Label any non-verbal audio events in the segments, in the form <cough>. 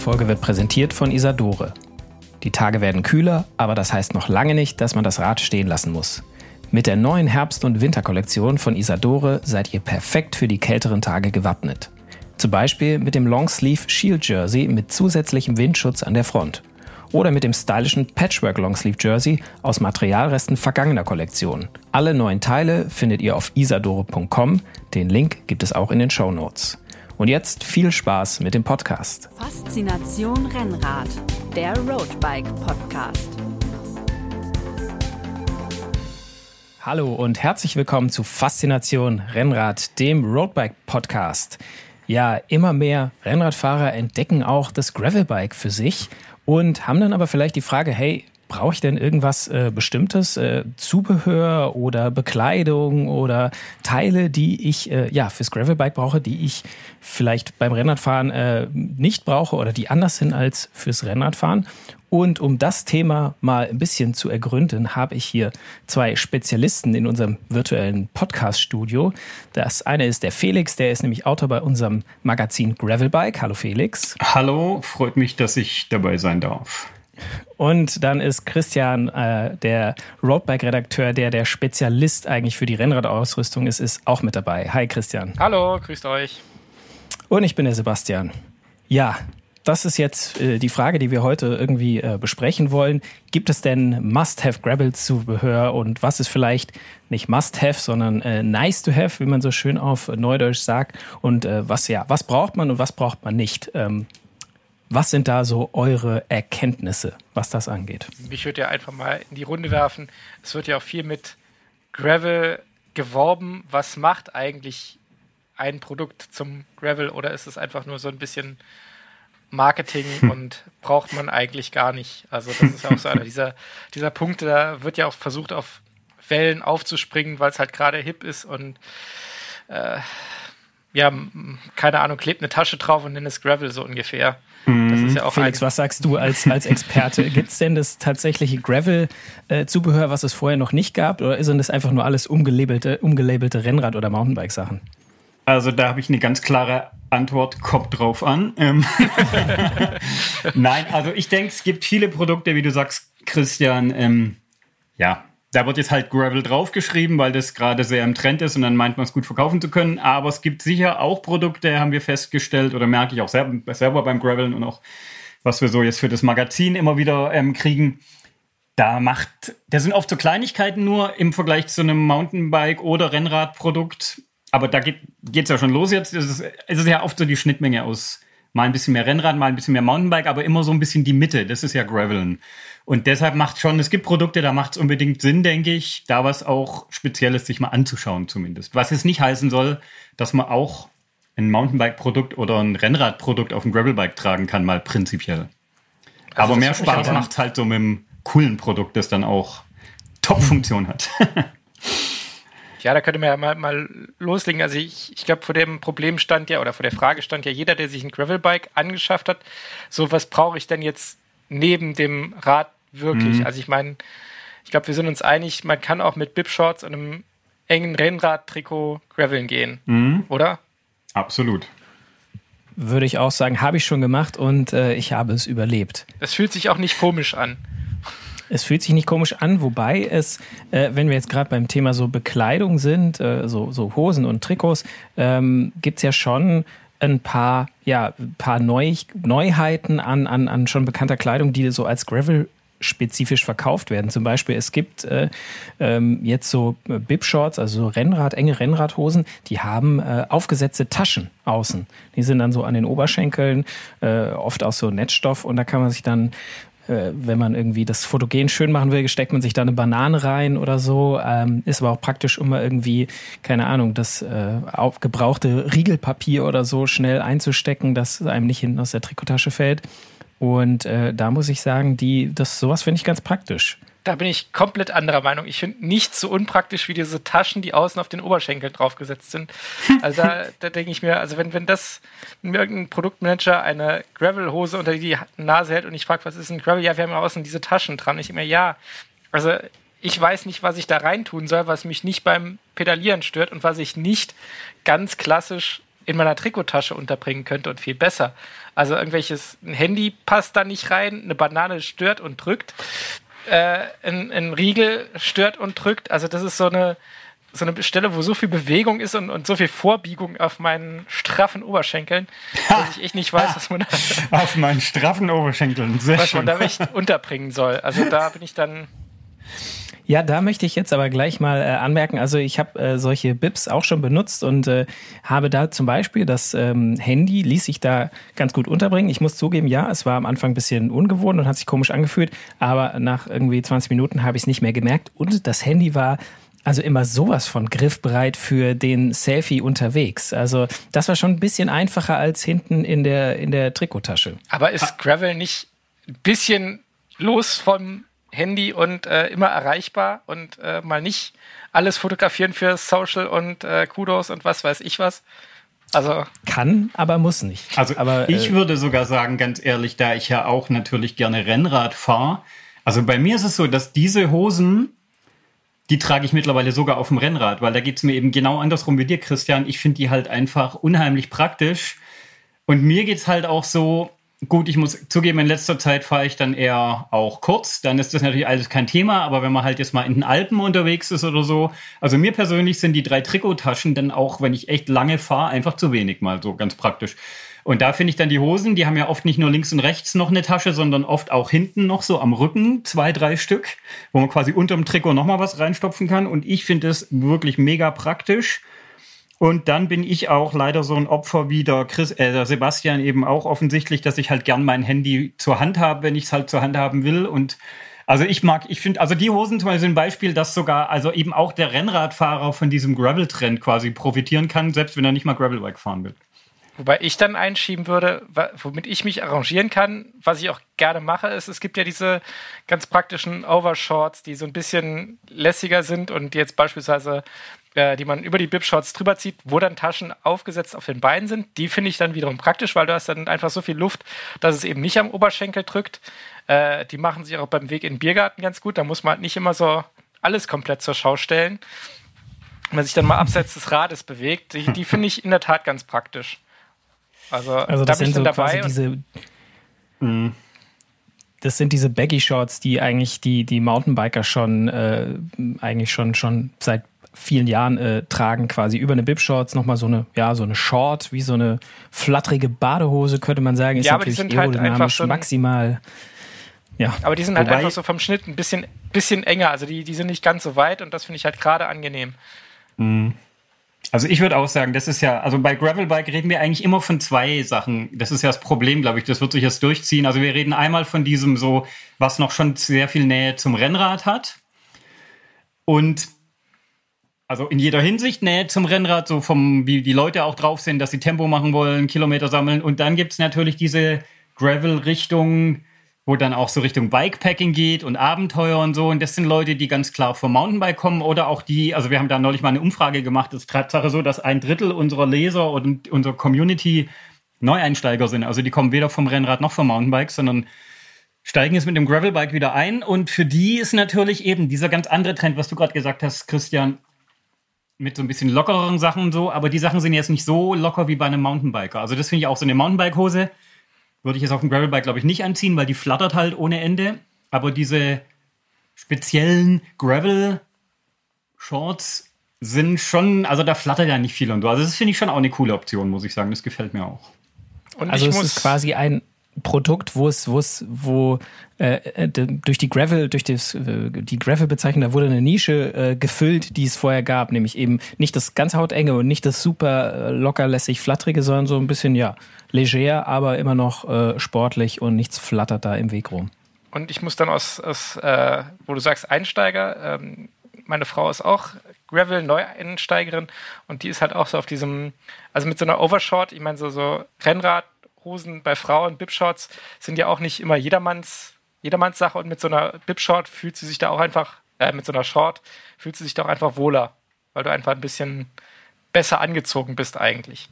Folge wird präsentiert von Isadore. Die Tage werden kühler, aber das heißt noch lange nicht, dass man das Rad stehen lassen muss. Mit der neuen Herbst- und Winterkollektion von Isadore seid ihr perfekt für die kälteren Tage gewappnet. Zum Beispiel mit dem Longsleeve Shield Jersey mit zusätzlichem Windschutz an der Front. Oder mit dem stylischen Patchwork Longsleeve Jersey aus Materialresten vergangener Kollektionen. Alle neuen Teile findet ihr auf isadore.com. Den Link gibt es auch in den Show Notes. Und jetzt viel Spaß mit dem Podcast. Faszination Rennrad, der Roadbike Podcast. Hallo und herzlich willkommen zu Faszination Rennrad, dem Roadbike Podcast. Ja, immer mehr Rennradfahrer entdecken auch das Gravelbike für sich und haben dann aber vielleicht die Frage, hey, brauche ich denn irgendwas äh, Bestimmtes, äh, Zubehör oder Bekleidung oder Teile, die ich äh, ja fürs Gravelbike brauche, die ich vielleicht beim Rennradfahren äh, nicht brauche oder die anders sind als fürs Rennradfahren? Und um das Thema mal ein bisschen zu ergründen, habe ich hier zwei Spezialisten in unserem virtuellen Podcast-Studio. Das eine ist der Felix, der ist nämlich Autor bei unserem Magazin Gravelbike. Hallo Felix. Hallo, freut mich, dass ich dabei sein darf. Und dann ist Christian, äh, der Roadbike-Redakteur, der der Spezialist eigentlich für die Rennradausrüstung ist, ist auch mit dabei. Hi Christian. Hallo, grüßt euch. Und ich bin der Sebastian. Ja, das ist jetzt äh, die Frage, die wir heute irgendwie äh, besprechen wollen. Gibt es denn Must-Have-Gravel-Zubehör und was ist vielleicht nicht Must-Have, sondern äh, Nice-to-Have, wie man so schön auf Neudeutsch sagt? Und äh, was ja, was braucht man und was braucht man nicht? Ähm, was sind da so eure Erkenntnisse, was das angeht? Ich würde ja einfach mal in die Runde werfen. Es wird ja auch viel mit Gravel geworben. Was macht eigentlich ein Produkt zum Gravel oder ist es einfach nur so ein bisschen Marketing <laughs> und braucht man eigentlich gar nicht? Also das ist ja auch so einer dieser, dieser Punkte, da wird ja auch versucht, auf Wellen aufzuspringen, weil es halt gerade hip ist und äh, ja, keine Ahnung, klebt eine Tasche drauf und nennt es Gravel so ungefähr. Ist ja auch Felix, was sagst du als, als Experte? <laughs> Gibt es denn das tatsächliche Gravel-Zubehör, was es vorher noch nicht gab? Oder sind das einfach nur alles umgelabelte, umgelabelte Rennrad- oder Mountainbike-Sachen? Also da habe ich eine ganz klare Antwort, kommt drauf an. Ähm <laughs> <laughs> Nein, also ich denke, es gibt viele Produkte, wie du sagst, Christian, ähm, ja, da wird jetzt halt Gravel draufgeschrieben, weil das gerade sehr im Trend ist und dann meint man es gut verkaufen zu können. Aber es gibt sicher auch Produkte, haben wir festgestellt oder merke ich auch selber, selber beim Graveln und auch was wir so jetzt für das Magazin immer wieder ähm, kriegen. Da macht, da sind oft so Kleinigkeiten nur im Vergleich zu einem Mountainbike oder Rennradprodukt. Aber da geht es ja schon los jetzt. Es ist, es ist ja oft so die Schnittmenge aus mal ein bisschen mehr Rennrad, mal ein bisschen mehr Mountainbike, aber immer so ein bisschen die Mitte. Das ist ja Graveln. Und deshalb macht schon, es gibt Produkte, da macht es unbedingt Sinn, denke ich, da was auch Spezielles sich mal anzuschauen zumindest. Was es nicht heißen soll, dass man auch ein Mountainbike-Produkt oder ein Rennradprodukt auf ein Gravelbike tragen kann, mal prinzipiell. Also Aber mehr Spaß macht es halt so mit einem coolen Produkt, das dann auch Top-Funktion hat. <laughs> Ja, da könnte man ja mal, mal loslegen. Also ich, ich glaube, vor dem Problem stand ja, oder vor der Frage stand ja jeder, der sich ein Gravelbike angeschafft hat, so was brauche ich denn jetzt neben dem Rad wirklich? Mhm. Also ich meine, ich glaube, wir sind uns einig, man kann auch mit Bib-Shorts und einem engen Rennrad-Trikot graveln gehen, mhm. oder? Absolut. Würde ich auch sagen, habe ich schon gemacht und äh, ich habe es überlebt. Es fühlt sich auch nicht komisch an. Es fühlt sich nicht komisch an, wobei es, äh, wenn wir jetzt gerade beim Thema so Bekleidung sind, äh, so, so Hosen und Trikots, ähm, gibt es ja schon ein paar, ja, paar Neu Neuheiten an, an, an schon bekannter Kleidung, die so als Gravel spezifisch verkauft werden. Zum Beispiel, es gibt äh, ähm, jetzt so äh, Bib-Shorts, also so Rennrad, enge Rennradhosen, die haben äh, aufgesetzte Taschen außen. Die sind dann so an den Oberschenkeln, äh, oft aus so Netzstoff und da kann man sich dann äh, wenn man irgendwie das Fotogen schön machen will, steckt man sich da eine Banane rein oder so. Ähm, ist aber auch praktisch, mal irgendwie, keine Ahnung, das äh, gebrauchte Riegelpapier oder so schnell einzustecken, dass einem nicht hinten aus der Trikottasche fällt. Und äh, da muss ich sagen, die, das sowas finde ich ganz praktisch. Da bin ich komplett anderer Meinung. Ich finde nichts so unpraktisch wie diese Taschen, die außen auf den Oberschenkeln draufgesetzt sind. <laughs> Also da, da denke ich mir, also wenn, wenn das irgendein Produktmanager eine Gravel-Hose unter die Nase hält und ich frage, was ist ein Gravel? Ja, wir haben ja außen diese Taschen dran. Ich immer, ja. Also ich weiß nicht, was ich da reintun soll, was mich nicht beim Pedalieren stört und was ich nicht ganz klassisch in meiner Trikottasche unterbringen könnte und viel besser. Also irgendwelches ein Handy passt da nicht rein, eine Banane stört und drückt, äh, ein, ein Riegel stört und drückt. Also das ist so eine so eine Stelle, wo so viel Bewegung ist und, und so viel Vorbiegung auf meinen straffen Oberschenkeln, dass ich echt nicht weiß, was man da, <laughs> auf meinen straffen Oberschenkeln, Sehr was schön. man da echt unterbringen soll. Also da bin ich dann ja, da möchte ich jetzt aber gleich mal äh, anmerken, also ich habe äh, solche Bips auch schon benutzt und äh, habe da zum Beispiel das ähm, Handy, ließ sich da ganz gut unterbringen. Ich muss zugeben, ja, es war am Anfang ein bisschen ungewohnt und hat sich komisch angefühlt, aber nach irgendwie 20 Minuten habe ich es nicht mehr gemerkt und das Handy war also immer sowas von griffbereit für den Selfie unterwegs. Also das war schon ein bisschen einfacher als hinten in der, in der Trikottasche. Aber ist Gravel nicht ein bisschen los vom Handy und äh, immer erreichbar und äh, mal nicht alles fotografieren für Social und äh, Kudos und was weiß ich was. Also kann, aber muss nicht. Also aber, ich äh, würde sogar sagen, ganz ehrlich, da ich ja auch natürlich gerne Rennrad fahre. Also bei mir ist es so, dass diese Hosen, die trage ich mittlerweile sogar auf dem Rennrad, weil da geht es mir eben genau andersrum wie dir, Christian. Ich finde die halt einfach unheimlich praktisch. Und mir geht es halt auch so, Gut, ich muss zugeben, in letzter Zeit fahre ich dann eher auch kurz. Dann ist das natürlich alles kein Thema. Aber wenn man halt jetzt mal in den Alpen unterwegs ist oder so, also mir persönlich sind die drei Trikottaschen dann auch, wenn ich echt lange fahre, einfach zu wenig mal so ganz praktisch. Und da finde ich dann die Hosen, die haben ja oft nicht nur links und rechts noch eine Tasche, sondern oft auch hinten noch so am Rücken zwei, drei Stück, wo man quasi unterm Trikot nochmal was reinstopfen kann. Und ich finde es wirklich mega praktisch. Und dann bin ich auch leider so ein Opfer wie der, Chris, äh, der Sebastian eben auch offensichtlich, dass ich halt gern mein Handy zur Hand habe, wenn ich es halt zur Hand haben will. Und also ich mag, ich finde, also die Hosen zum Beispiel sind ein Beispiel, dass sogar also eben auch der Rennradfahrer von diesem Gravel-Trend quasi profitieren kann, selbst wenn er nicht mal Gravelbike fahren will. Wobei ich dann einschieben würde, womit ich mich arrangieren kann, was ich auch gerne mache, ist, es gibt ja diese ganz praktischen Overshorts, die so ein bisschen lässiger sind und jetzt beispielsweise äh, die man über die Bib-Shorts drüber zieht, wo dann Taschen aufgesetzt auf den Beinen sind. Die finde ich dann wiederum praktisch, weil du hast dann einfach so viel Luft, dass es eben nicht am Oberschenkel drückt. Äh, die machen sich auch beim Weg in den Biergarten ganz gut. Da muss man halt nicht immer so alles komplett zur Schau stellen. Wenn man sich dann mal abseits des Rades bewegt, die, die finde ich in der Tat ganz praktisch. Also, also da bin ich dann so dabei. Diese, das sind diese Baggy Shorts, die eigentlich die, die Mountainbiker schon äh, eigentlich schon, schon seit vielen Jahren äh, tragen, quasi über eine Bib-Shorts nochmal so eine, ja, so eine Short, wie so eine flatterige Badehose, könnte man sagen. Ist ja, aber die sind halt einfach schon maximal. Ja. Aber die sind halt Wobei, einfach so vom Schnitt ein bisschen, bisschen enger. Also die, die sind nicht ganz so weit und das finde ich halt gerade angenehm. Mhm. Also ich würde auch sagen, das ist ja, also bei Gravelbike reden wir eigentlich immer von zwei Sachen. Das ist ja das Problem, glaube ich. Das wird sich jetzt durchziehen. Also wir reden einmal von diesem so, was noch schon sehr viel Nähe zum Rennrad hat. Und also in jeder Hinsicht Nähe zum Rennrad, so vom, wie die Leute auch drauf sind, dass sie Tempo machen wollen, Kilometer sammeln. Und dann gibt es natürlich diese Gravel-Richtung, wo dann auch so Richtung Bikepacking geht und Abenteuer und so. Und das sind Leute, die ganz klar vom Mountainbike kommen oder auch die, also wir haben da neulich mal eine Umfrage gemacht, es ist Tatsache so, dass ein Drittel unserer Leser und unserer Community Neueinsteiger sind. Also die kommen weder vom Rennrad noch vom Mountainbike, sondern steigen jetzt mit dem Gravelbike wieder ein. Und für die ist natürlich eben dieser ganz andere Trend, was du gerade gesagt hast, Christian, mit so ein bisschen lockereren Sachen und so, aber die Sachen sind jetzt nicht so locker wie bei einem Mountainbiker. Also das finde ich auch so eine Mountainbike-Hose würde ich jetzt auf dem Gravelbike, glaube ich, nicht anziehen, weil die flattert halt ohne Ende. Aber diese speziellen Gravel-Shorts sind schon, also da flattert ja nicht viel und so. Also das finde ich schon auch eine coole Option, muss ich sagen. Das gefällt mir auch. Und also es ist quasi ein Produkt, wo es, wo es, wo äh, äh durch die Gravel, durch das, äh, die Gravel-Bezeichnung, da wurde eine Nische äh, gefüllt, die es vorher gab, nämlich eben nicht das ganz hautenge und nicht das super äh, lockerlässig flatterige, sondern so ein bisschen, ja, leger, aber immer noch äh, sportlich und nichts flattert da im Weg rum. Und ich muss dann aus, aus wo du sagst Einsteiger, ähm, meine Frau ist auch Gravel-Neueinsteigerin und die ist halt auch so auf diesem, also mit so einer Overshort, ich meine so, so Rennrad, Hosen bei Frauen, Bibshorts sind ja auch nicht immer jedermanns, jedermanns Sache und mit so einer Bibshort fühlt sie sich da auch einfach, äh, mit so einer Short fühlt sie sich da auch einfach wohler, weil du einfach ein bisschen besser angezogen bist eigentlich.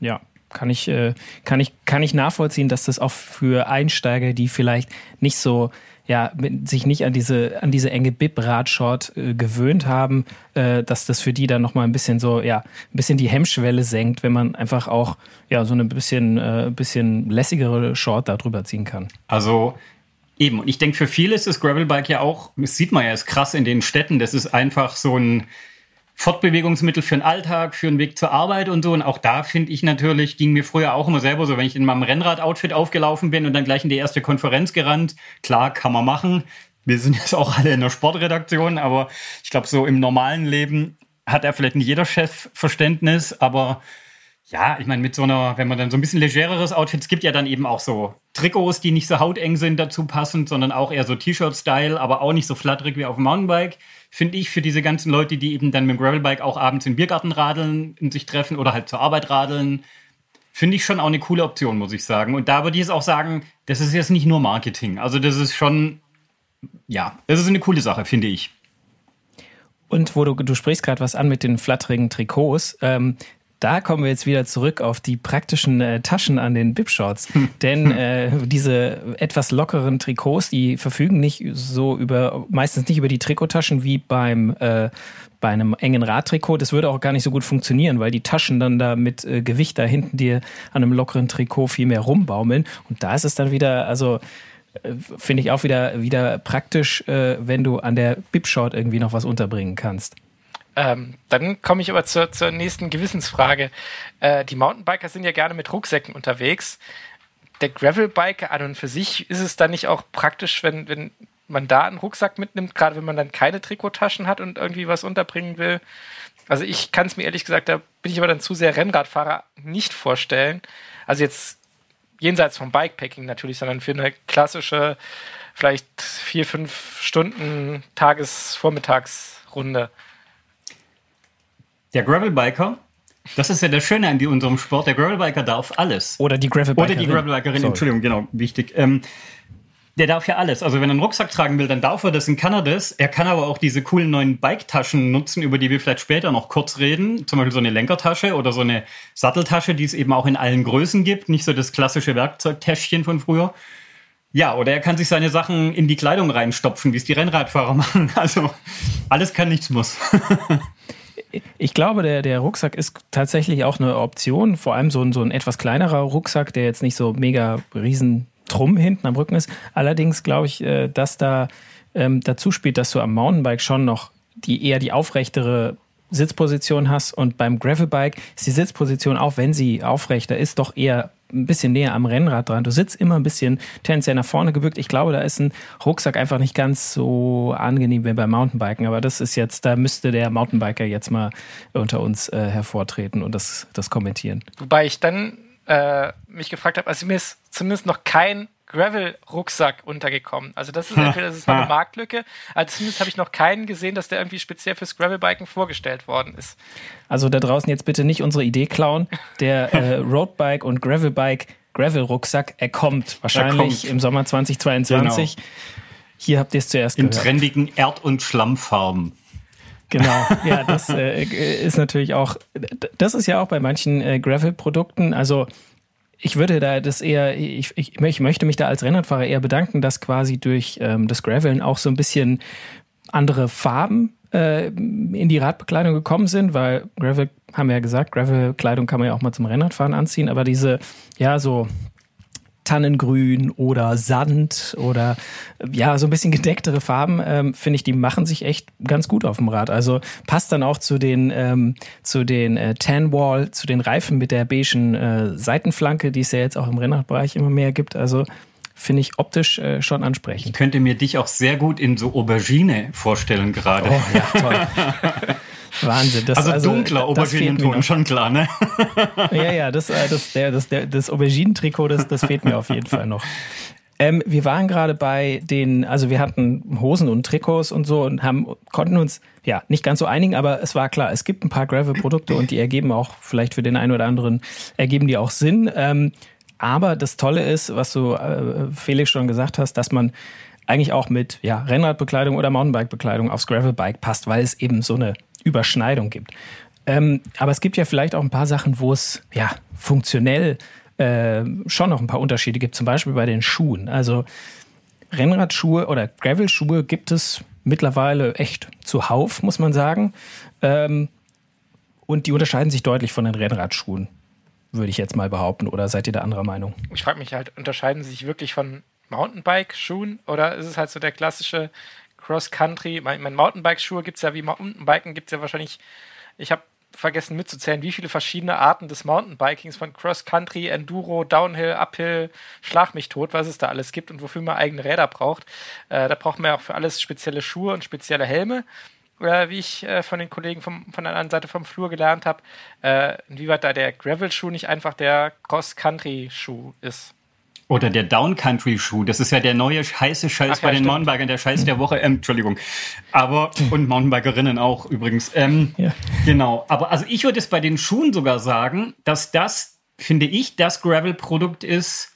Ja. kann ich, äh, kann ich, kann ich nachvollziehen, dass das auch für Einsteiger, die vielleicht nicht so ja, sich nicht an diese, an diese enge Bib-Radshort äh, gewöhnt haben, äh, dass das für die dann nochmal ein bisschen so, ja, ein bisschen die Hemmschwelle senkt, wenn man einfach auch, ja, so eine bisschen, äh, bisschen lässigere Short da drüber ziehen kann. Also, Eben, und ich denke, für viele ist das Gravelbike ja auch, das sieht man ja, ist krass in den Städten, das ist einfach so ein Fortbewegungsmittel für den Alltag, für den Weg zur Arbeit und so. Und auch da finde ich natürlich, ging mir früher auch immer selber so, wenn ich in meinem Rennrad-Outfit aufgelaufen bin und dann gleich in die erste Konferenz gerannt. Klar, kann man machen. Wir sind jetzt auch alle in der Sportredaktion, aber ich glaube, so im normalen Leben hat er vielleicht nicht jeder Chef Verständnis, aber ja, ich meine, mit so einer, wenn man dann so ein bisschen legereres Outfit, es gibt ja dann eben auch so Trikots, die nicht so hauteng sind dazu passend, sondern auch eher so T-Shirt-Style, aber auch nicht so flatterig wie auf dem Mountainbike. Finde ich für diese ganzen Leute, die eben dann mit dem Gravelbike auch abends im Biergarten radeln, in sich treffen oder halt zur Arbeit radeln, finde ich schon auch eine coole Option, muss ich sagen. Und da würde ich jetzt auch sagen, das ist jetzt nicht nur Marketing. Also das ist schon, ja, das ist eine coole Sache, finde ich. Und wo du, du sprichst gerade was an mit den flatterigen Trikots. Ähm, da kommen wir jetzt wieder zurück auf die praktischen äh, Taschen an den Bib-Shorts. Hm. Denn äh, diese etwas lockeren Trikots, die verfügen nicht so über, meistens nicht über die Trikottaschen wie beim, äh, bei einem engen Radtrikot. Das würde auch gar nicht so gut funktionieren, weil die Taschen dann da mit äh, Gewicht da hinten dir an einem lockeren Trikot viel mehr rumbaumeln. Und da ist es dann wieder, also äh, finde ich auch wieder, wieder praktisch, äh, wenn du an der Bib-Short irgendwie noch was unterbringen kannst. Ähm, dann komme ich aber zur, zur nächsten Gewissensfrage. Äh, die Mountainbiker sind ja gerne mit Rucksäcken unterwegs. Der Gravelbiker an und für sich ist es dann nicht auch praktisch, wenn, wenn man da einen Rucksack mitnimmt, gerade wenn man dann keine Trikottaschen hat und irgendwie was unterbringen will. Also ich kann es mir ehrlich gesagt, da bin ich aber dann zu sehr Rennradfahrer nicht vorstellen. Also jetzt jenseits vom Bikepacking natürlich, sondern für eine klassische, vielleicht vier, fünf Stunden Tages-Vormittagsrunde. Der Gravelbiker, das ist ja das Schöne an unserem Sport, der Gravelbiker darf alles. Oder die Gravelbikerin. Oder die Gravelbikerin, Entschuldigung, genau, wichtig. Ähm, der darf ja alles. Also wenn er einen Rucksack tragen will, dann darf er das, er das. Er kann aber auch diese coolen neuen Bike-Taschen nutzen, über die wir vielleicht später noch kurz reden. Zum Beispiel so eine Lenkertasche oder so eine Satteltasche, die es eben auch in allen Größen gibt. Nicht so das klassische Werkzeugtäschchen von früher. Ja, oder er kann sich seine Sachen in die Kleidung reinstopfen, wie es die Rennradfahrer <laughs> machen. Also alles kann, nichts muss. <laughs> ich glaube, der, der Rucksack ist tatsächlich auch eine Option. Vor allem so ein, so ein etwas kleinerer Rucksack, der jetzt nicht so mega riesen Drum hinten am Rücken ist. Allerdings glaube ich, äh, dass da ähm, dazu spielt, dass du am Mountainbike schon noch die eher die aufrechtere Sitzposition hast und beim Gravelbike ist die Sitzposition, auch wenn sie aufrechter ist, doch eher ein bisschen näher am Rennrad dran. Du sitzt immer ein bisschen tendenziell nach vorne gebückt. Ich glaube, da ist ein Rucksack einfach nicht ganz so angenehm wie beim Mountainbiken. Aber das ist jetzt, da müsste der Mountainbiker jetzt mal unter uns äh, hervortreten und das, das kommentieren. Wobei ich dann äh, mich gefragt habe, also mir ist zumindest noch kein Gravel-Rucksack untergekommen. Also das ist <laughs> entweder das ist noch eine Marktlücke, also zumindest habe ich noch keinen gesehen, dass der irgendwie speziell fürs Gravelbiken vorgestellt worden ist. Also da draußen jetzt bitte nicht unsere Idee klauen. Der <laughs> äh, Roadbike und Gravelbike Gravel-Rucksack, er kommt wahrscheinlich er kommt. im Sommer 2022. Genau. Hier habt ihr es zuerst In gehört. In trendigen Erd- und Schlammfarben. Genau, <laughs> ja, das äh, ist natürlich auch, das ist ja auch bei manchen äh, Gravel-Produkten, also ich würde da das eher, ich, ich, möchte mich da als Rennradfahrer eher bedanken, dass quasi durch ähm, das Graveln auch so ein bisschen andere Farben äh, in die Radbekleidung gekommen sind, weil Gravel, haben wir ja gesagt, Gravel-Kleidung kann man ja auch mal zum Rennradfahren anziehen, aber diese, ja, so Tannengrün oder Sand oder ja, so ein bisschen gedecktere Farben, ähm, finde ich, die machen sich echt ganz gut auf dem Rad. Also passt dann auch zu den, ähm, zu den äh, Tan Wall, zu den Reifen mit der beigen äh, Seitenflanke, die es ja jetzt auch im Rennradbereich immer mehr gibt. Also finde ich optisch äh, schon ansprechend. Ich könnte mir dich auch sehr gut in so Aubergine vorstellen gerade. Oh, ja, toll. <laughs> Wahnsinn. Das, also, also dunkler Auberginenton, schon klar, ne? ja, ja, das, äh, das, der, das, der, das Auberginentrikot, das, das fehlt mir auf jeden Fall noch. Ähm, wir waren gerade bei den, also wir hatten Hosen und Trikots und so und haben, konnten uns ja nicht ganz so einigen, aber es war klar, es gibt ein paar Gravel-Produkte und die ergeben auch vielleicht für den einen oder anderen, ergeben die auch Sinn. Ähm, aber das Tolle ist, was du, äh, Felix, schon gesagt hast, dass man eigentlich auch mit ja, Rennradbekleidung oder Mountainbike-Bekleidung aufs Gravelbike passt, weil es eben so eine Überschneidung gibt. Ähm, aber es gibt ja vielleicht auch ein paar Sachen, wo es, ja, funktionell äh, schon noch ein paar Unterschiede gibt, zum Beispiel bei den Schuhen. Also Rennradschuhe oder Gravel-Schuhe gibt es mittlerweile echt zuhauf, muss man sagen. Ähm, und die unterscheiden sich deutlich von den Rennradschuhen, würde ich jetzt mal behaupten. Oder seid ihr da anderer Meinung? Ich frage mich halt, unterscheiden sie sich wirklich von Mountainbike-Schuhen oder ist es halt so der klassische Cross-Country? Mein, mein Mountainbike-Schuhe gibt es ja wie Mountainbiken, gibt es ja wahrscheinlich, ich habe vergessen mitzuzählen, wie viele verschiedene Arten des Mountainbikings von Cross-Country, Enduro, Downhill, Uphill, Schlag mich tot, was es da alles gibt und wofür man eigene Räder braucht. Äh, da braucht man ja auch für alles spezielle Schuhe und spezielle Helme. Äh, wie ich äh, von den Kollegen vom, von der anderen Seite vom Flur gelernt habe, äh, inwieweit da der Gravel-Schuh nicht einfach der Cross-Country-Schuh ist. Oder der Downcountry-Schuh, das ist ja der neue heiße Scheiß Ach, bei ja, den stimmt. Mountainbikern, der Scheiß der Woche, ähm, Entschuldigung. Aber, und Mountainbikerinnen auch übrigens. Ähm, ja. Genau. Aber also ich würde es bei den Schuhen sogar sagen, dass das, finde ich, das Gravel-Produkt ist,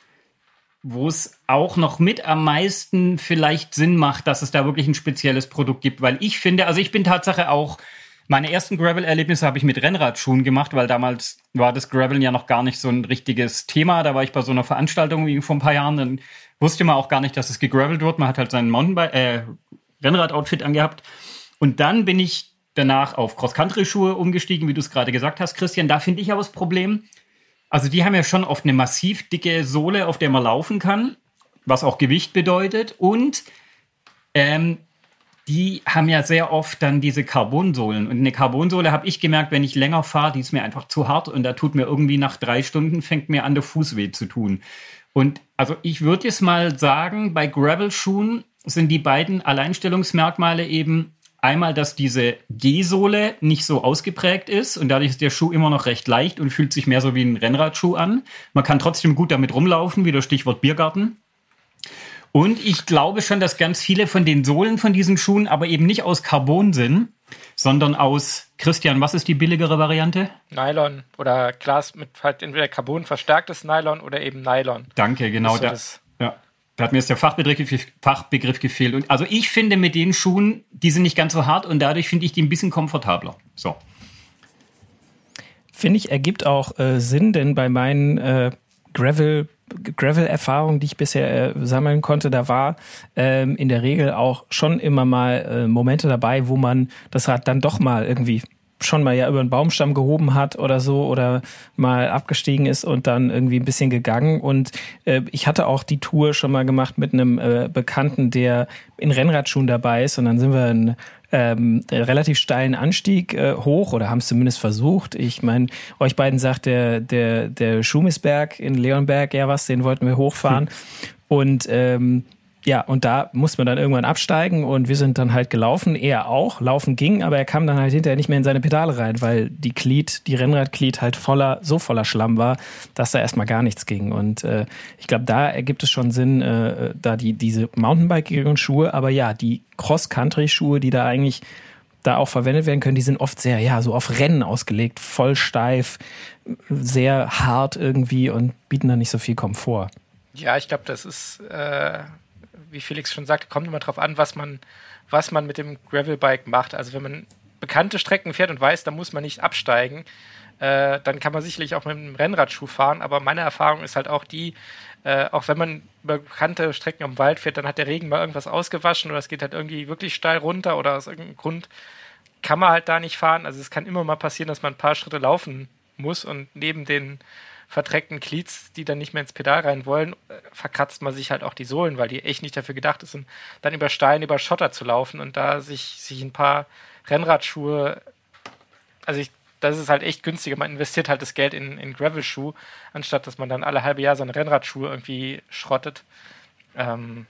wo es auch noch mit am meisten vielleicht Sinn macht, dass es da wirklich ein spezielles Produkt gibt. Weil ich finde, also ich bin Tatsache auch meine ersten Gravel-Erlebnisse habe ich mit Rennradschuhen gemacht, weil damals war das Graveln ja noch gar nicht so ein richtiges Thema. Da war ich bei so einer Veranstaltung vor ein paar Jahren, dann wusste man auch gar nicht, dass es gegravelt wird. Man hat halt sein Mountainbike, äh, Rennrad-Outfit angehabt. Und dann bin ich danach auf Cross-Country-Schuhe umgestiegen, wie du es gerade gesagt hast, Christian. Da finde ich aber das Problem. Also die haben ja schon oft eine massiv dicke Sohle, auf der man laufen kann, was auch Gewicht bedeutet. Und ähm, die haben ja sehr oft dann diese Carbonsohlen. Und eine Carbonsohle habe ich gemerkt, wenn ich länger fahre, die ist mir einfach zu hart und da tut mir irgendwie nach drei Stunden fängt mir an, der Fuß weh zu tun. Und also ich würde jetzt mal sagen, bei Gravel-Schuhen sind die beiden Alleinstellungsmerkmale eben einmal, dass diese G-Sohle nicht so ausgeprägt ist und dadurch ist der Schuh immer noch recht leicht und fühlt sich mehr so wie ein Rennradschuh an. Man kann trotzdem gut damit rumlaufen, wie das Stichwort Biergarten. Und ich glaube schon, dass ganz viele von den Sohlen von diesen Schuhen aber eben nicht aus Carbon sind, sondern aus, Christian, was ist die billigere Variante? Nylon oder Glas mit halt entweder Carbon verstärktes Nylon oder eben Nylon. Danke, genau so das. Ja. Da hat mir jetzt der Fachbegriff, Fachbegriff gefehlt. Und also ich finde mit den Schuhen, die sind nicht ganz so hart und dadurch finde ich die ein bisschen komfortabler. So. Finde ich, ergibt auch äh, Sinn, denn bei meinen äh, Gravel Gravel-Erfahrung, die ich bisher äh, sammeln konnte, da war ähm, in der Regel auch schon immer mal äh, Momente dabei, wo man das Rad dann doch mal irgendwie schon mal ja über einen Baumstamm gehoben hat oder so oder mal abgestiegen ist und dann irgendwie ein bisschen gegangen. Und äh, ich hatte auch die Tour schon mal gemacht mit einem äh, Bekannten, der in Rennradschuhen dabei ist. Und dann sind wir in ähm, relativ steilen Anstieg äh, hoch oder haben es zumindest versucht. Ich meine, euch beiden sagt der, der, der Schumisberg in Leonberg ja was, den wollten wir hochfahren. Hm. Und ähm, ja, und da musste man dann irgendwann absteigen und wir sind dann halt gelaufen, er auch, laufen ging, aber er kam dann halt hinterher nicht mehr in seine Pedale rein, weil die Glied, die Rennradglied halt voller, so voller Schlamm war, dass da erstmal gar nichts ging. Und äh, ich glaube, da ergibt es schon Sinn, äh, da die, diese Mountainbike Schuhe, aber ja, die Cross-Country-Schuhe, die da eigentlich da auch verwendet werden können, die sind oft sehr, ja, so auf Rennen ausgelegt, voll steif, sehr hart irgendwie und bieten da nicht so viel Komfort. Ja, ich glaube, das ist äh, wie Felix schon sagte, kommt immer darauf an, was man, was man mit dem Gravelbike macht. Also wenn man bekannte Strecken fährt und weiß, da muss man nicht absteigen, äh, dann kann man sicherlich auch mit einem Rennradschuh fahren. Aber meine Erfahrung ist halt auch die, äh, auch wenn man über bekannte Strecken im Wald fährt, dann hat der Regen mal irgendwas ausgewaschen oder es geht halt irgendwie wirklich steil runter oder aus irgendeinem Grund kann man halt da nicht fahren. Also es kann immer mal passieren, dass man ein paar Schritte laufen muss und neben den verdreckten Cleats, die dann nicht mehr ins Pedal rein wollen, äh, verkratzt man sich halt auch die Sohlen, weil die echt nicht dafür gedacht sind, dann über Stein, über Schotter zu laufen und da sich, sich ein paar Rennradschuhe, also ich, das ist halt echt günstiger. Man investiert halt das Geld in, in Gravel-Schuh, anstatt dass man dann alle halbe Jahr seine Rennradschuhe irgendwie schrottet. Ähm,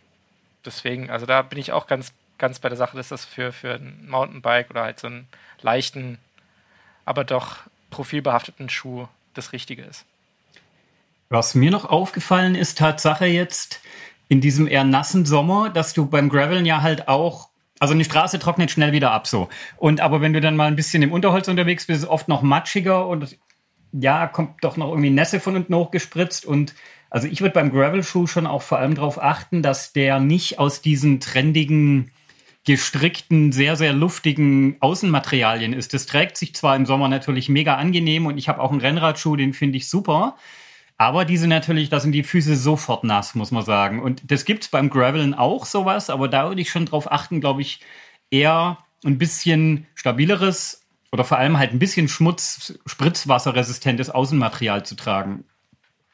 deswegen, also da bin ich auch ganz, ganz bei der Sache, dass das für, für ein Mountainbike oder halt so einen leichten, aber doch profilbehafteten Schuh das Richtige ist. Was mir noch aufgefallen ist, Tatsache jetzt in diesem eher nassen Sommer, dass du beim Graveln ja halt auch also eine Straße trocknet schnell wieder ab so. Und aber wenn du dann mal ein bisschen im Unterholz unterwegs bist, ist es oft noch matschiger und ja, kommt doch noch irgendwie Nässe von unten hochgespritzt. Und also ich würde beim Gravel-Schuh schon auch vor allem darauf achten, dass der nicht aus diesen trendigen gestrickten, sehr, sehr luftigen Außenmaterialien ist. Das trägt sich zwar im Sommer natürlich mega angenehm und ich habe auch einen Rennradschuh, den finde ich super. Aber diese natürlich, da sind die Füße sofort nass, muss man sagen. Und das gibt es beim Gravelen auch sowas, aber da würde ich schon drauf achten, glaube ich, eher ein bisschen stabileres oder vor allem halt ein bisschen Schmutz, spritzwasserresistentes Außenmaterial zu tragen.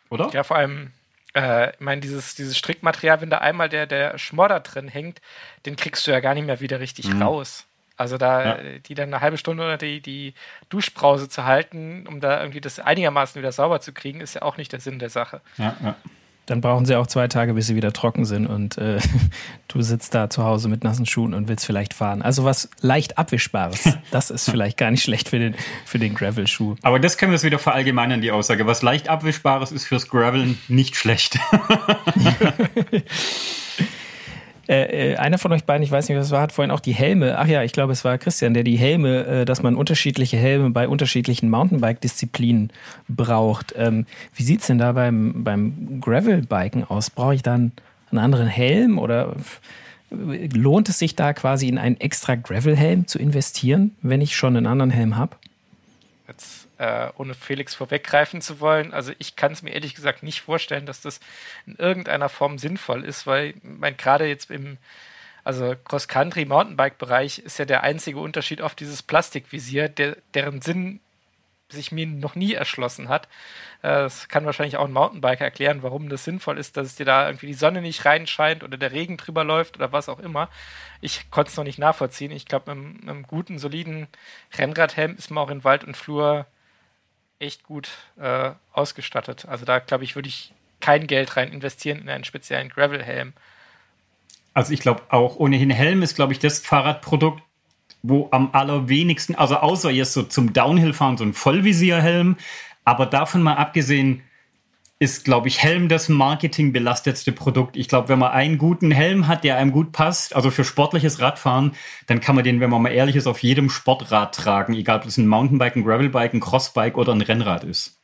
Oder? Ja, vor allem äh, ich meine, dieses, dieses Strickmaterial, wenn da einmal der, der Schmodder drin hängt, den kriegst du ja gar nicht mehr wieder richtig mhm. raus. Also da, ja. die dann eine halbe Stunde unter die, die Duschbrause zu halten, um da irgendwie das einigermaßen wieder sauber zu kriegen, ist ja auch nicht der Sinn der Sache. Ja, ja. Dann brauchen sie auch zwei Tage, bis sie wieder trocken sind und äh, <laughs> du sitzt da zu Hause mit nassen Schuhen und willst vielleicht fahren. Also was leicht abwischbares, <laughs> das ist vielleicht gar nicht schlecht für den, für den Gravel-Schuh. Aber das können wir es wieder verallgemeinern, die Aussage. Was leicht abwischbares ist fürs Graveln nicht schlecht. <laughs> Äh, äh, einer von euch beiden, ich weiß nicht, was war, hat vorhin auch die Helme. Ach ja, ich glaube, es war Christian, der die Helme, äh, dass man unterschiedliche Helme bei unterschiedlichen Mountainbike-Disziplinen braucht. Ähm, wie sieht's denn da beim, beim Gravel-Biken aus? Brauche ich dann einen anderen Helm oder lohnt es sich da quasi in einen extra Gravel-Helm zu investieren, wenn ich schon einen anderen Helm habe? Äh, ohne Felix vorweggreifen zu wollen. Also ich kann es mir ehrlich gesagt nicht vorstellen, dass das in irgendeiner Form sinnvoll ist, weil mein gerade jetzt im also Cross-Country Mountainbike-Bereich ist ja der einzige Unterschied auf dieses Plastikvisier, der, deren Sinn sich mir noch nie erschlossen hat. Äh, das kann wahrscheinlich auch ein Mountainbiker erklären, warum das sinnvoll ist, dass dir da irgendwie die Sonne nicht reinscheint oder der Regen drüber läuft oder was auch immer. Ich konnte es noch nicht nachvollziehen. Ich glaube, mit, mit, einem guten, soliden Rennradhelm ist man auch in Wald und Flur echt gut äh, ausgestattet. Also da glaube ich, würde ich kein Geld rein investieren in einen speziellen Gravel-Helm. Also ich glaube auch ohnehin Helm ist, glaube ich, das Fahrradprodukt, wo am allerwenigsten, also außer jetzt so zum Downhill-Fahren so ein Vollvisierhelm, aber davon mal abgesehen, ist, glaube ich, Helm das marketingbelastetste Produkt. Ich glaube, wenn man einen guten Helm hat, der einem gut passt, also für sportliches Radfahren, dann kann man den, wenn man mal ehrlich ist, auf jedem Sportrad tragen, egal ob es ein Mountainbike, ein Gravelbike, ein Crossbike oder ein Rennrad ist.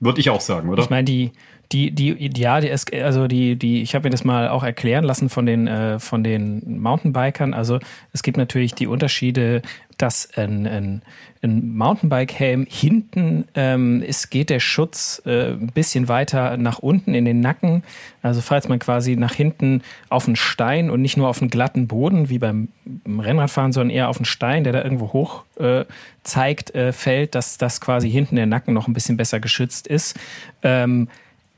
Würde ich auch sagen, oder? Ich meine, die, die, die, ja, die, also die, die, ich habe mir das mal auch erklären lassen von den, äh, von den Mountainbikern. Also es gibt natürlich die Unterschiede, dass ein, ein, ein Mountainbike-Helm hinten ähm, ist, geht der Schutz äh, ein bisschen weiter nach unten in den Nacken. Also falls man quasi nach hinten auf einen Stein und nicht nur auf einen glatten Boden wie beim Rennradfahren, sondern eher auf einen Stein, der da irgendwo hoch äh, zeigt, äh, fällt, dass das quasi hinten der Nacken noch ein bisschen besser geschützt ist. Ähm,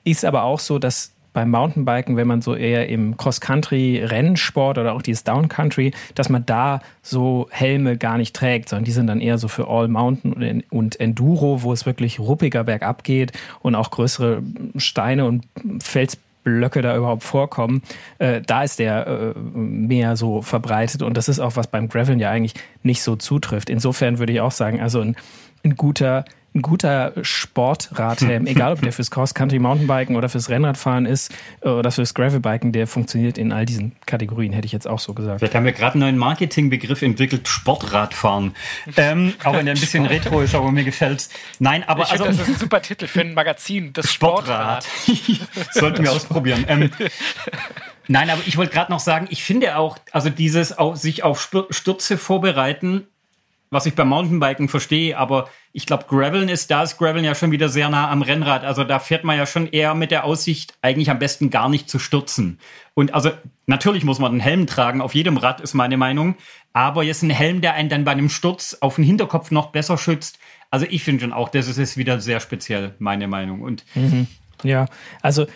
ist aber auch so, dass beim Mountainbiken, wenn man so eher im Cross-Country-Rennsport oder auch dieses Down-Country, dass man da so Helme gar nicht trägt, sondern die sind dann eher so für All-Mountain und Enduro, wo es wirklich ruppiger bergab geht und auch größere Steine und Felsblöcke da überhaupt vorkommen. Äh, da ist der äh, mehr so verbreitet und das ist auch, was beim Graveln ja eigentlich nicht so zutrifft. Insofern würde ich auch sagen, also ein, ein guter ein guter Sportradhelm, <laughs> egal ob der fürs Cross-Country-Mountainbiken oder fürs Rennradfahren ist oder fürs Gravelbiken, der funktioniert in all diesen Kategorien, hätte ich jetzt auch so gesagt. Vielleicht haben wir gerade einen neuen Marketingbegriff entwickelt, Sportradfahren. <laughs> ähm, auch wenn der ein bisschen retro ist, aber mir gefällt's. Nein, aber ich also, find, das ist ein super Titel für ein Magazin, das Sportrad. Sportrad. <laughs> Sollten wir ausprobieren. Ähm, Nein, aber ich wollte gerade noch sagen, ich finde auch, also dieses auf, sich auf Stürze vorbereiten, was ich beim Mountainbiken verstehe, aber ich glaube, Graveln ist, da ist Graveln ja schon wieder sehr nah am Rennrad. Also da fährt man ja schon eher mit der Aussicht, eigentlich am besten gar nicht zu stürzen. Und also natürlich muss man einen Helm tragen, auf jedem Rad ist meine Meinung. Aber jetzt ein Helm, der einen dann bei einem Sturz auf den Hinterkopf noch besser schützt. Also ich finde schon auch, das ist wieder sehr speziell, meine Meinung. Und mhm. Ja, also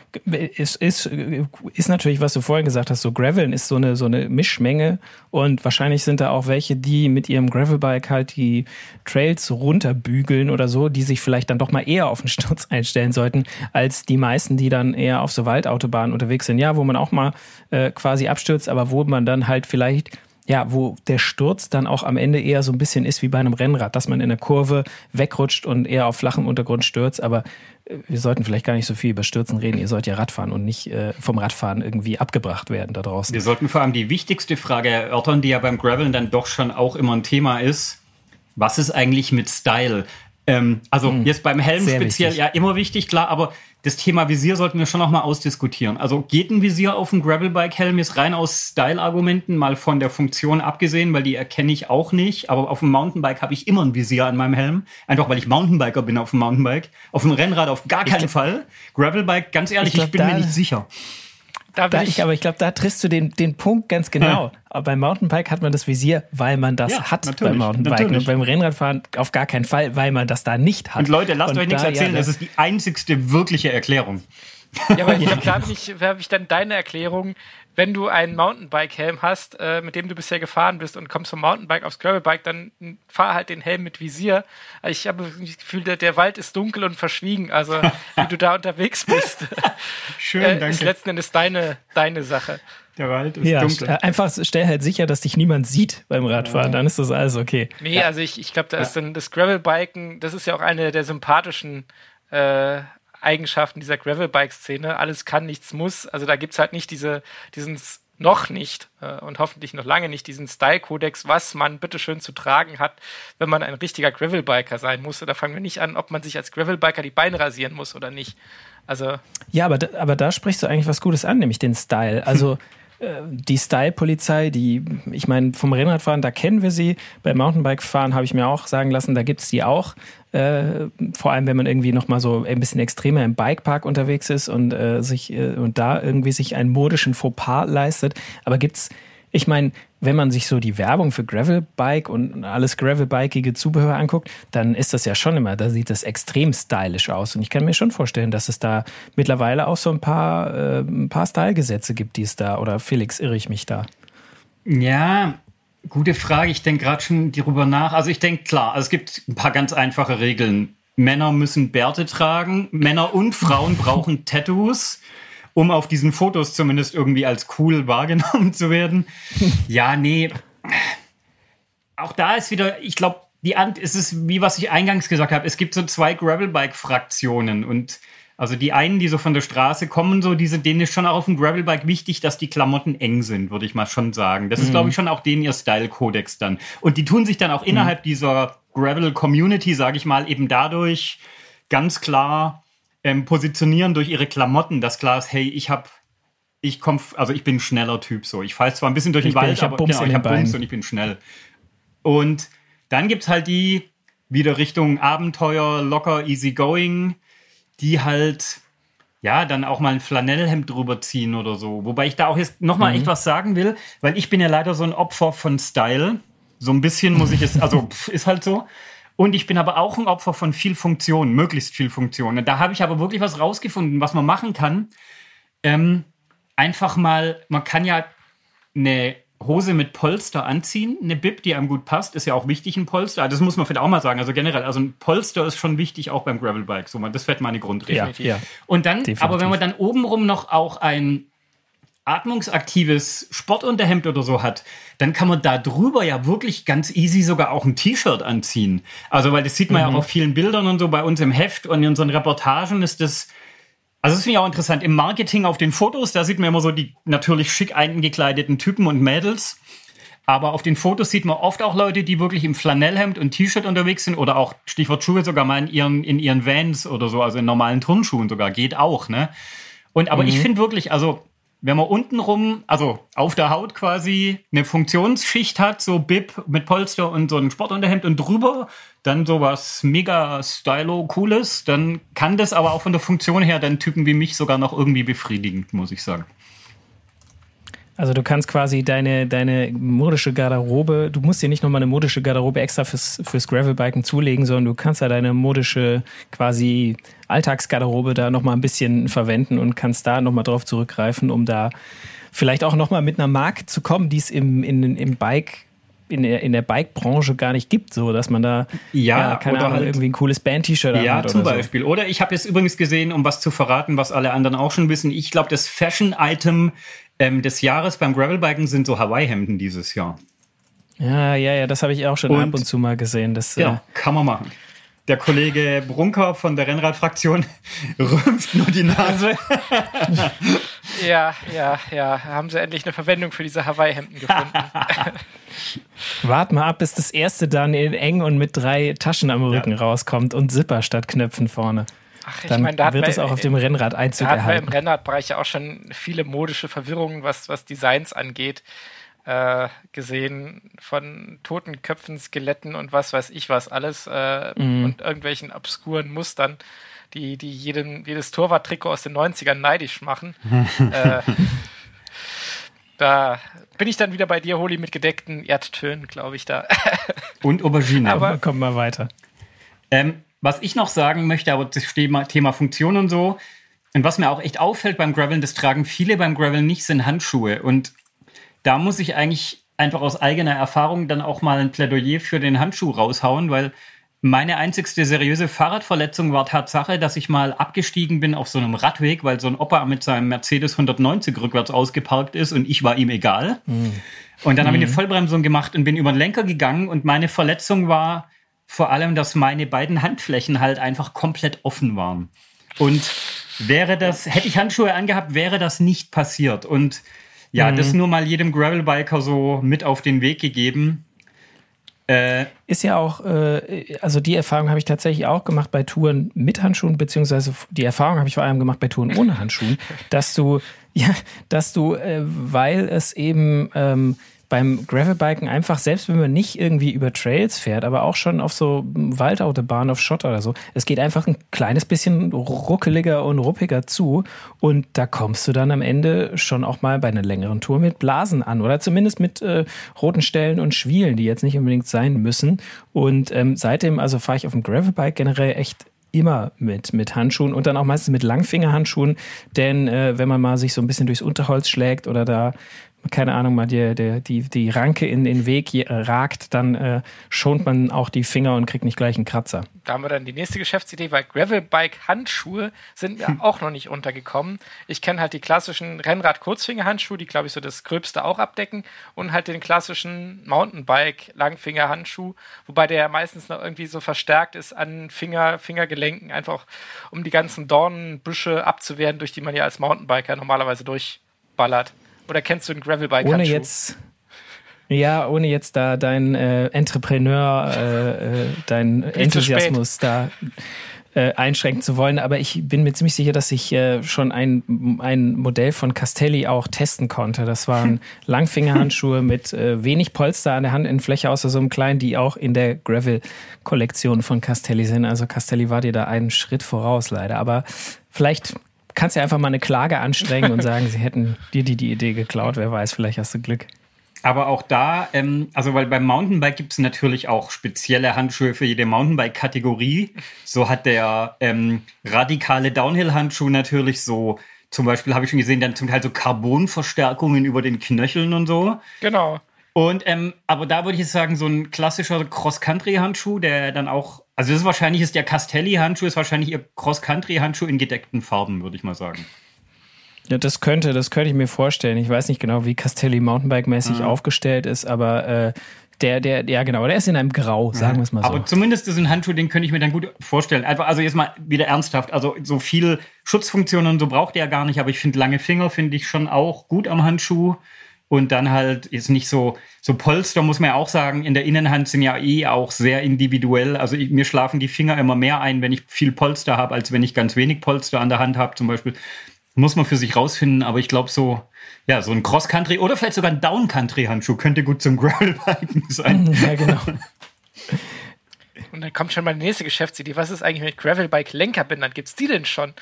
es ist, ist natürlich, was du vorhin gesagt hast, so Graveln ist so eine, so eine Mischmenge und wahrscheinlich sind da auch welche, die mit ihrem Gravelbike halt die Trails runterbügeln oder so, die sich vielleicht dann doch mal eher auf den Sturz <laughs> einstellen sollten, als die meisten, die dann eher auf so Waldautobahnen unterwegs sind. Ja, wo man auch mal äh, quasi abstürzt, aber wo man dann halt vielleicht ja, wo der Sturz dann auch am Ende eher so ein bisschen ist wie bei einem Rennrad, dass man in der Kurve wegrutscht und eher auf flachem Untergrund stürzt. Aber wir sollten vielleicht gar nicht so viel über Stürzen reden. Ihr sollt ja Radfahren und nicht äh, vom Radfahren irgendwie abgebracht werden da draußen. Wir sollten vor allem die wichtigste Frage erörtern, die ja beim Graveln dann doch schon auch immer ein Thema ist. Was ist eigentlich mit Style? Ähm, also hm, jetzt beim Helm speziell, wichtig. ja, immer wichtig, klar, aber das Thema Visier sollten wir schon noch mal ausdiskutieren. Also geht ein Visier auf dem Gravelbike-Helm jetzt rein aus Style-Argumenten, mal von der Funktion abgesehen, weil die erkenne ich auch nicht. Aber auf dem Mountainbike habe ich immer ein Visier an meinem Helm. Einfach weil ich Mountainbiker bin auf dem Mountainbike. Auf dem Rennrad auf gar keinen Fall. Gravelbike, ganz ehrlich, ich, glaub, ich bin mir nicht sicher. Da da ich, aber ich glaube, da triffst du den, den Punkt ganz genau. Ja. Beim Mountainbike hat man das Visier, weil man das ja, hat beim Mountainbike. Natürlich. Und beim Rennradfahren auf gar keinen Fall, weil man das da nicht hat. Und Leute, lasst und euch nichts erzählen, ja, das, das ist die einzigste wirkliche Erklärung. Ja, aber ich <laughs> glaube, da habe ich, hab ich dann deine Erklärung, wenn du einen Mountainbike-Helm hast, äh, mit dem du bisher gefahren bist und kommst vom Mountainbike aufs Gravelbike, dann fahr halt den Helm mit Visier. Ich habe das Gefühl, der, der, Wald ist dunkel und verschwiegen. Also, <laughs> wie du da unterwegs bist, Schön, äh, danke. ist letzten Endes deine, deine Sache. Der Wald ist ja, dunkel. Einfach stell halt sicher, dass dich niemand sieht beim Radfahren, dann ist das alles okay. Nee, also ich, ich glaube, da ist dann das Gravelbiken, das ist ja auch eine der sympathischen äh, Eigenschaften dieser Gravelbike-Szene. Alles kann, nichts muss. Also da gibt es halt nicht diese, diesen noch nicht äh, und hoffentlich noch lange nicht diesen Style-Kodex, was man bitteschön zu tragen hat, wenn man ein richtiger Gravelbiker sein muss. Da fangen wir nicht an, ob man sich als Gravelbiker die Beine rasieren muss oder nicht. Also ja, aber da, aber da sprichst du eigentlich was Gutes an, nämlich den Style. Also <laughs> die Style-Polizei, die, ich meine, vom Rennradfahren, da kennen wir sie. Beim Mountainbike-Fahren habe ich mir auch sagen lassen, da gibt es die auch. Äh, vor allem, wenn man irgendwie nochmal so ein bisschen extremer im Bikepark unterwegs ist und äh, sich äh, und da irgendwie sich einen modischen Fauxpas leistet. Aber gibt's ich meine, wenn man sich so die Werbung für Gravelbike und alles Gravelbikeige Zubehör anguckt, dann ist das ja schon immer, da sieht das extrem stylisch aus. Und ich kann mir schon vorstellen, dass es da mittlerweile auch so ein paar, äh, ein paar Stylegesetze gibt, die es da, oder Felix, irre ich mich da? Ja, gute Frage. Ich denke gerade schon darüber nach. Also ich denke, klar, also es gibt ein paar ganz einfache Regeln. Männer müssen Bärte tragen, Männer und Frauen brauchen Tattoos um auf diesen Fotos zumindest irgendwie als cool wahrgenommen <laughs> zu werden. Ja, nee. Auch da ist wieder, ich glaube, die Ant es ist wie was ich eingangs gesagt habe, es gibt so zwei Gravelbike-Fraktionen und also die einen, die so von der Straße kommen, so diese, denen ist schon auch auf dem Gravelbike wichtig, dass die Klamotten eng sind, würde ich mal schon sagen. Das mhm. ist, glaube ich, schon auch denen ihr Style-Kodex dann. Und die tun sich dann auch mhm. innerhalb dieser Gravel-Community, sage ich mal, eben dadurch ganz klar ähm, positionieren durch ihre Klamotten, dass klar ist, hey, ich habe ich komme, also ich bin ein schneller Typ so. Ich falle zwar ein bisschen durch den ich Wald, ich aber Bums genau, ich habe Bums und ich bin schnell. Und dann gibt es halt die wieder Richtung Abenteuer, locker, easy going, die halt ja, dann auch mal ein Flanellhemd drüber ziehen oder so. Wobei ich da auch jetzt nochmal mhm. echt was sagen will, weil ich bin ja leider so ein Opfer von Style. So ein bisschen muss ich es, also ist halt so. Und ich bin aber auch ein Opfer von viel Funktion, möglichst viel Funktion. Da habe ich aber wirklich was rausgefunden, was man machen kann. Ähm, einfach mal, man kann ja eine Hose mit Polster anziehen, eine Bib, die einem gut passt, ist ja auch wichtig, ein Polster. Das muss man vielleicht auch mal sagen. Also generell, also ein Polster ist schon wichtig, auch beim Gravelbike. So, das fährt meine Grundregel. Ja, ja. Und dann, Definitiv. aber wenn man dann obenrum noch auch ein atmungsaktives Sportunterhemd oder so hat, dann kann man da drüber ja wirklich ganz easy sogar auch ein T-Shirt anziehen. Also, weil das sieht man mhm. ja auch auf vielen Bildern und so bei uns im Heft und in unseren Reportagen ist das, also das finde ich auch interessant. Im Marketing auf den Fotos, da sieht man immer so die natürlich schick eingekleideten Typen und Mädels. Aber auf den Fotos sieht man oft auch Leute, die wirklich im Flanellhemd und T-Shirt unterwegs sind oder auch, Stichwort Schuhe, sogar mal in ihren, in ihren Vans oder so, also in normalen Turnschuhen sogar, geht auch, ne? Und aber mhm. ich finde wirklich, also wenn man untenrum, also auf der Haut quasi eine Funktionsschicht hat, so Bib mit Polster und so ein Sportunterhemd und drüber dann sowas mega stylo cooles, dann kann das aber auch von der Funktion her dann Typen wie mich sogar noch irgendwie befriedigen, muss ich sagen. Also du kannst quasi deine, deine modische Garderobe, du musst dir nicht nochmal eine modische Garderobe extra fürs, fürs Gravelbiken zulegen, sondern du kannst ja deine modische quasi Alltagsgarderobe da nochmal ein bisschen verwenden und kannst da nochmal drauf zurückgreifen, um da vielleicht auch nochmal mit einer Marke zu kommen, die es im, in, im Bike in der, in der Bike-Branche gar nicht gibt, so dass man da ja, ja keine Ahnung, halt, irgendwie ein cooles Band-T-Shirt ja, hat. Ja, zum Beispiel. So. Oder ich habe jetzt übrigens gesehen, um was zu verraten, was alle anderen auch schon wissen. Ich glaube, das Fashion-Item ähm, des Jahres beim Gravelbiken sind so Hawaii-Hemden dieses Jahr. Ja, ja, ja, das habe ich auch schon und, ab und zu mal gesehen. Das, ja, äh, kann man machen. Der Kollege Brunker von der Rennradfraktion <laughs> rümpft nur die Nase. <laughs> ja, ja, ja. Haben sie endlich eine Verwendung für diese Hawaii-Hemden gefunden. <laughs> Wart mal ab, bis das erste dann in eng und mit drei Taschen am Rücken ja. rauskommt und Zipper statt Knöpfen vorne. Ach, ich dann mein, da wird es auch auf dem Rennrad Einzug da erhalten. im Rennradbereich ja auch schon viele modische Verwirrungen, was, was Designs angeht, äh, gesehen. Von toten Köpfen, Skeletten und was weiß ich was alles äh, mhm. und irgendwelchen obskuren Mustern, die, die jeden, jedes Torwarttrikot aus den 90ern neidisch machen. <laughs> äh, da bin ich dann wieder bei dir, Holi, mit gedeckten Erdtönen, glaube ich, da. und Aubergine. <laughs> Aber kommen wir weiter. Ähm, was ich noch sagen möchte, aber das Thema, Thema Funktion und so, und was mir auch echt auffällt beim Graveln, das tragen viele beim Graveln nicht, sind Handschuhe. Und da muss ich eigentlich einfach aus eigener Erfahrung dann auch mal ein Plädoyer für den Handschuh raushauen, weil meine einzigste seriöse Fahrradverletzung war Tatsache, dass ich mal abgestiegen bin auf so einem Radweg, weil so ein Opa mit seinem Mercedes 190 rückwärts ausgeparkt ist und ich war ihm egal. Mhm. Und dann mhm. habe ich eine Vollbremsung gemacht und bin über den Lenker gegangen und meine Verletzung war vor allem, dass meine beiden Handflächen halt einfach komplett offen waren. Und wäre das, hätte ich Handschuhe angehabt, wäre das nicht passiert. Und ja, mhm. das nur mal jedem Gravelbiker so mit auf den Weg gegeben. Äh, ist ja auch, äh, also die Erfahrung habe ich tatsächlich auch gemacht bei Touren mit Handschuhen, beziehungsweise die Erfahrung habe ich vor allem gemacht bei Touren ohne Handschuhen, dass du, <laughs> ja, dass du, äh, weil es eben ähm, beim Gravelbiken einfach, selbst wenn man nicht irgendwie über Trails fährt, aber auch schon auf so Waldautobahnen, auf Schotter oder so, es geht einfach ein kleines bisschen ruckeliger und ruppiger zu und da kommst du dann am Ende schon auch mal bei einer längeren Tour mit Blasen an oder zumindest mit äh, roten Stellen und Schwielen, die jetzt nicht unbedingt sein müssen. Und ähm, seitdem, also fahre ich auf dem Gravelbike generell echt immer mit, mit Handschuhen und dann auch meistens mit Langfingerhandschuhen, denn äh, wenn man mal sich so ein bisschen durchs Unterholz schlägt oder da keine Ahnung, mal die, die, die, die Ranke in den Weg ragt, dann äh, schont man auch die Finger und kriegt nicht gleich einen Kratzer. Da haben wir dann die nächste Geschäftsidee, weil Gravelbike-Handschuhe sind mir hm. auch noch nicht untergekommen. Ich kenne halt die klassischen Rennrad-Kurzfinger-Handschuhe, die, glaube ich, so das Gröbste auch abdecken und halt den klassischen Mountainbike-Langfinger-Handschuh, wobei der meistens noch irgendwie so verstärkt ist an Finger, Fingergelenken, einfach um die ganzen Dornenbüsche abzuwehren, durch die man ja als Mountainbiker normalerweise durchballert. Oder kennst du den Gravelbike? Ohne jetzt, ja, ohne jetzt da dein äh, Entrepreneur, äh, äh dein Enthusiasmus da äh, einschränken zu wollen, aber ich bin mir ziemlich sicher, dass ich äh, schon ein, ein Modell von Castelli auch testen konnte. Das waren <laughs> Langfingerhandschuhe mit äh, wenig Polster an der Handinnenfläche, außer so einem kleinen, die auch in der Gravel-Kollektion von Castelli sind. Also Castelli war dir da einen Schritt voraus, leider. Aber vielleicht kannst ja einfach mal eine Klage anstrengen und sagen, sie hätten dir die, die Idee geklaut. Wer weiß, vielleicht hast du Glück. Aber auch da, ähm, also weil beim Mountainbike gibt es natürlich auch spezielle Handschuhe für jede Mountainbike-Kategorie. So hat der ähm, radikale Downhill-Handschuh natürlich so, zum Beispiel habe ich schon gesehen, dann zum Teil so Carbonverstärkungen über den Knöcheln und so. Genau. Und ähm, aber da würde ich jetzt sagen, so ein klassischer Cross-Country-Handschuh, der dann auch also das ist wahrscheinlich ist der Castelli-Handschuh ist wahrscheinlich ihr Cross-Country-Handschuh in gedeckten Farben, würde ich mal sagen. Ja, das könnte, das könnte ich mir vorstellen. Ich weiß nicht genau, wie Castelli Mountainbike-mäßig mhm. aufgestellt ist, aber äh, der, der, ja genau, der ist in einem Grau, sagen wir es mal so. Aber zumindest ist ein Handschuh, den könnte ich mir dann gut vorstellen. Einfach, also jetzt mal wieder ernsthaft, also so viel Schutzfunktionen und so braucht er gar nicht, aber ich finde lange Finger finde ich schon auch gut am Handschuh. Und dann halt ist nicht so, so Polster muss man ja auch sagen, in der Innenhand sind ja eh auch sehr individuell. Also ich, mir schlafen die Finger immer mehr ein, wenn ich viel Polster habe, als wenn ich ganz wenig Polster an der Hand habe, zum Beispiel. Muss man für sich rausfinden, aber ich glaube so, ja, so ein Cross-Country oder vielleicht sogar ein Down-Country-Handschuh könnte gut zum <laughs> Gravel-Biken sein. <laughs> Ja, genau. Und dann kommt schon mal die nächste Geschäftsidee. Was ist eigentlich mit Gravelbike-Lenkerbändern? Gibt's die denn schon?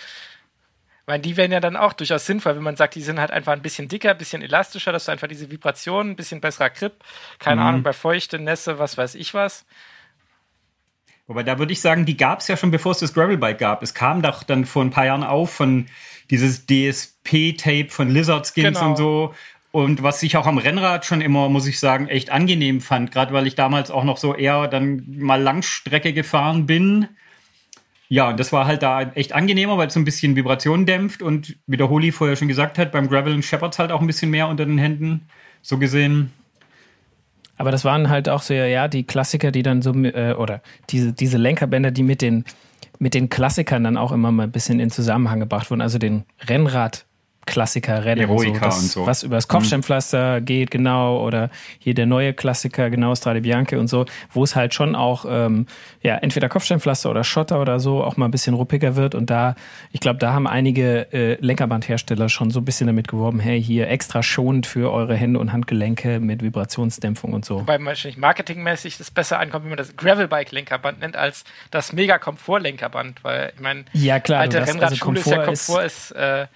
Weil die wären ja dann auch durchaus sinnvoll, wenn man sagt, die sind halt einfach ein bisschen dicker, ein bisschen elastischer, dass du einfach diese Vibration, ein bisschen besserer Grip, keine mhm. Ahnung, bei Feuchte, Nässe, was weiß ich was. Wobei da würde ich sagen, die gab es ja schon, bevor es das Gravelbike gab. Es kam doch dann vor ein paar Jahren auf von dieses DSP-Tape von Lizard Skins genau. und so. Und was ich auch am Rennrad schon immer, muss ich sagen, echt angenehm fand, gerade weil ich damals auch noch so eher dann mal Langstrecke gefahren bin ja, und das war halt da echt angenehmer, weil es so ein bisschen Vibration dämpft und wie der Holi vorher schon gesagt hat, beim Gravel scheppert es halt auch ein bisschen mehr unter den Händen. So gesehen. Aber das waren halt auch so, ja, die Klassiker, die dann so, äh, oder diese, diese Lenkerbänder, die mit den, mit den Klassikern dann auch immer mal ein bisschen in Zusammenhang gebracht wurden. Also den Rennrad Klassiker-Rennen. Eroica so, und so. Was übers Kopfsteinpflaster mhm. geht, genau. Oder hier der neue Klassiker, genau, Strade Bianche und so, wo es halt schon auch, ähm, ja, entweder Kopfsteinpflaster oder Schotter oder so auch mal ein bisschen ruppiger wird. Und da, ich glaube, da haben einige äh, Lenkerbandhersteller schon so ein bisschen damit geworben, hey, hier extra schonend für eure Hände und Handgelenke mit Vibrationsdämpfung und so. Wobei wahrscheinlich marketingmäßig das besser ankommt, wenn man das Gravelbike-Lenkerband nennt, als das Mega-Komfort-Lenkerband. Weil, ich meine, ja, klar, alte das, Rennradschule also Komfort ist ja Komfort ist, ist äh,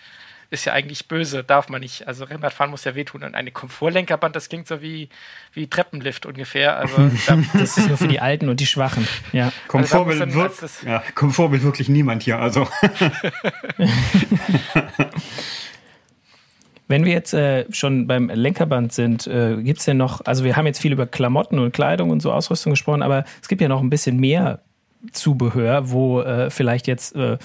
ist ja eigentlich böse, darf man nicht. Also Rennradfahren muss ja wehtun. Und eine Komfortlenkerband, das klingt so wie, wie Treppenlift ungefähr. Also <laughs> das ist nur für die Alten und die Schwachen. Ja. Komfort, also will, wir ja, Komfort will wirklich niemand hier. Also. <laughs> Wenn wir jetzt äh, schon beim Lenkerband sind, äh, gibt es denn noch, also wir haben jetzt viel über Klamotten und Kleidung und so Ausrüstung gesprochen, aber es gibt ja noch ein bisschen mehr Zubehör, wo äh, vielleicht jetzt äh,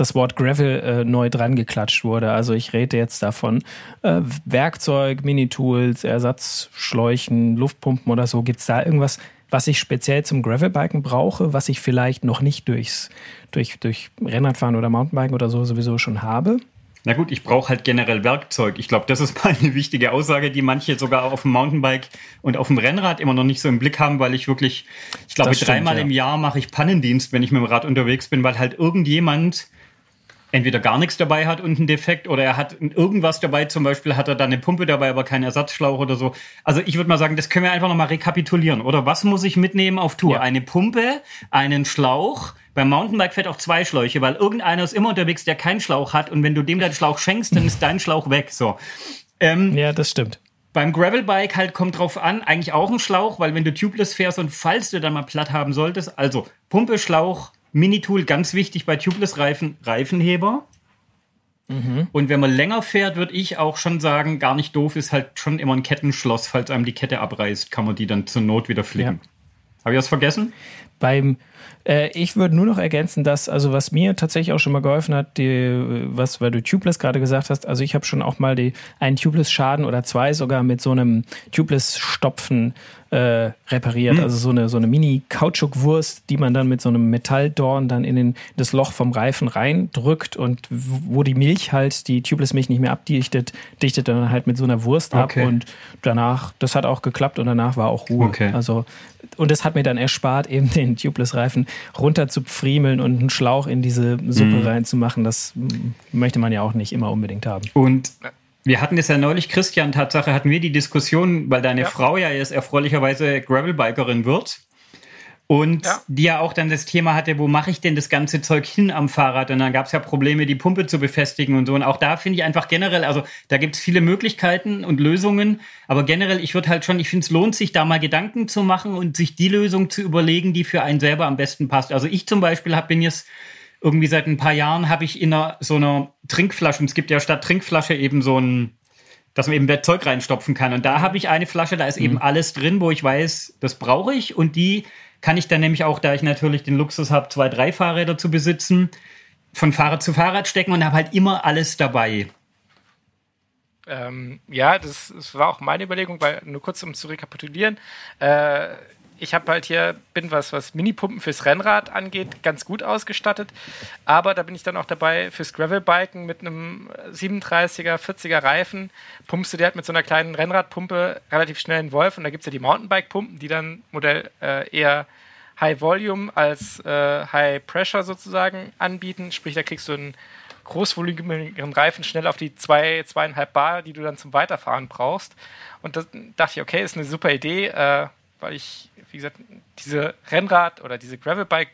das Wort Gravel äh, neu dran geklatscht wurde. Also ich rede jetzt davon äh, Werkzeug, Minitools, Ersatzschläuchen, Luftpumpen oder so. Gibt es da irgendwas, was ich speziell zum Gravelbiken brauche, was ich vielleicht noch nicht durchs, durch, durch Rennradfahren oder Mountainbiken oder so sowieso schon habe? Na gut, ich brauche halt generell Werkzeug. Ich glaube, das ist <laughs> mal eine wichtige Aussage, die manche sogar auf dem Mountainbike und auf dem Rennrad immer noch nicht so im Blick haben, weil ich wirklich, ich glaube, dreimal ja. im Jahr mache ich Pannendienst, wenn ich mit dem Rad unterwegs bin, weil halt irgendjemand entweder gar nichts dabei hat und einen Defekt oder er hat irgendwas dabei, zum Beispiel hat er da eine Pumpe dabei, aber keinen Ersatzschlauch oder so. Also ich würde mal sagen, das können wir einfach nochmal rekapitulieren, oder? Was muss ich mitnehmen auf Tour? Ja. Eine Pumpe, einen Schlauch, beim Mountainbike fährt auch zwei Schläuche, weil irgendeiner ist immer unterwegs, der keinen Schlauch hat und wenn du dem deinen Schlauch schenkst, dann ist dein Schlauch weg. So. Ähm, ja, das stimmt. Beim Gravelbike halt kommt drauf an, eigentlich auch ein Schlauch, weil wenn du tubeless fährst und falls du dann mal platt haben solltest, also Pumpe, Schlauch, Minitool, ganz wichtig bei Tubeless-Reifen, Reifenheber. Mhm. Und wenn man länger fährt, würde ich auch schon sagen, gar nicht doof ist halt schon immer ein Kettenschloss. Falls einem die Kette abreißt, kann man die dann zur Not wieder flicken. Ja. Habe ich was vergessen? Beim äh, ich würde nur noch ergänzen, dass, also was mir tatsächlich auch schon mal geholfen hat, die, was, weil du Tubeless gerade gesagt hast, also ich habe schon auch mal die, einen Tubeless-Schaden oder zwei sogar mit so einem Tubeless-Stopfen äh, repariert. Mhm. Also so eine, so eine Mini-Kautschukwurst, die man dann mit so einem Metalldorn dann in den, das Loch vom Reifen reindrückt und wo die Milch halt, die Tubeless-Milch nicht mehr abdichtet, dichtet dann halt mit so einer Wurst okay. ab und danach, das hat auch geklappt und danach war auch Ruhe. Okay. Also, und das hat mir dann erspart, <laughs> eben den Tubeless-Reifen runter zu friemeln und einen Schlauch in diese Suppe mhm. reinzumachen. Das möchte man ja auch nicht immer unbedingt haben. Und wir hatten es ja neulich, Christian, Tatsache hatten wir die Diskussion, weil deine ja. Frau ja jetzt erfreulicherweise Gravelbikerin wird. Und ja. die ja auch dann das Thema hatte, wo mache ich denn das ganze Zeug hin am Fahrrad? Und dann gab es ja Probleme, die Pumpe zu befestigen und so. Und auch da finde ich einfach generell, also da gibt es viele Möglichkeiten und Lösungen. Aber generell, ich würde halt schon, ich finde es lohnt sich, da mal Gedanken zu machen und sich die Lösung zu überlegen, die für einen selber am besten passt. Also ich zum Beispiel hab, bin jetzt irgendwie seit ein paar Jahren habe ich in einer, so einer Trinkflasche, und es gibt ja statt Trinkflasche eben so ein, dass man eben Zeug reinstopfen kann. Und da habe ich eine Flasche, da ist mhm. eben alles drin, wo ich weiß, das brauche ich. Und die kann ich dann nämlich auch, da ich natürlich den Luxus habe, zwei, drei Fahrräder zu besitzen, von Fahrrad zu Fahrrad stecken und habe halt immer alles dabei. Ähm, ja, das, das, war auch meine Überlegung, weil nur kurz um zu rekapitulieren. Äh, ich habe halt hier, bin was, was Minipumpen fürs Rennrad angeht, ganz gut ausgestattet. Aber da bin ich dann auch dabei fürs Gravelbiken mit einem 37er, 40er Reifen. Pumpst du dir halt mit so einer kleinen Rennradpumpe relativ schnell einen Wolf. Und da gibt es ja die Mountainbike-Pumpen, die dann Modell äh, eher High Volume als äh, High Pressure sozusagen anbieten. Sprich, da kriegst du einen großvolumigen Reifen schnell auf die zwei, zweieinhalb Bar, die du dann zum Weiterfahren brauchst. Und da dachte ich, okay, ist eine super Idee. Äh, weil ich, wie gesagt, diese Rennrad- oder diese Gravelbike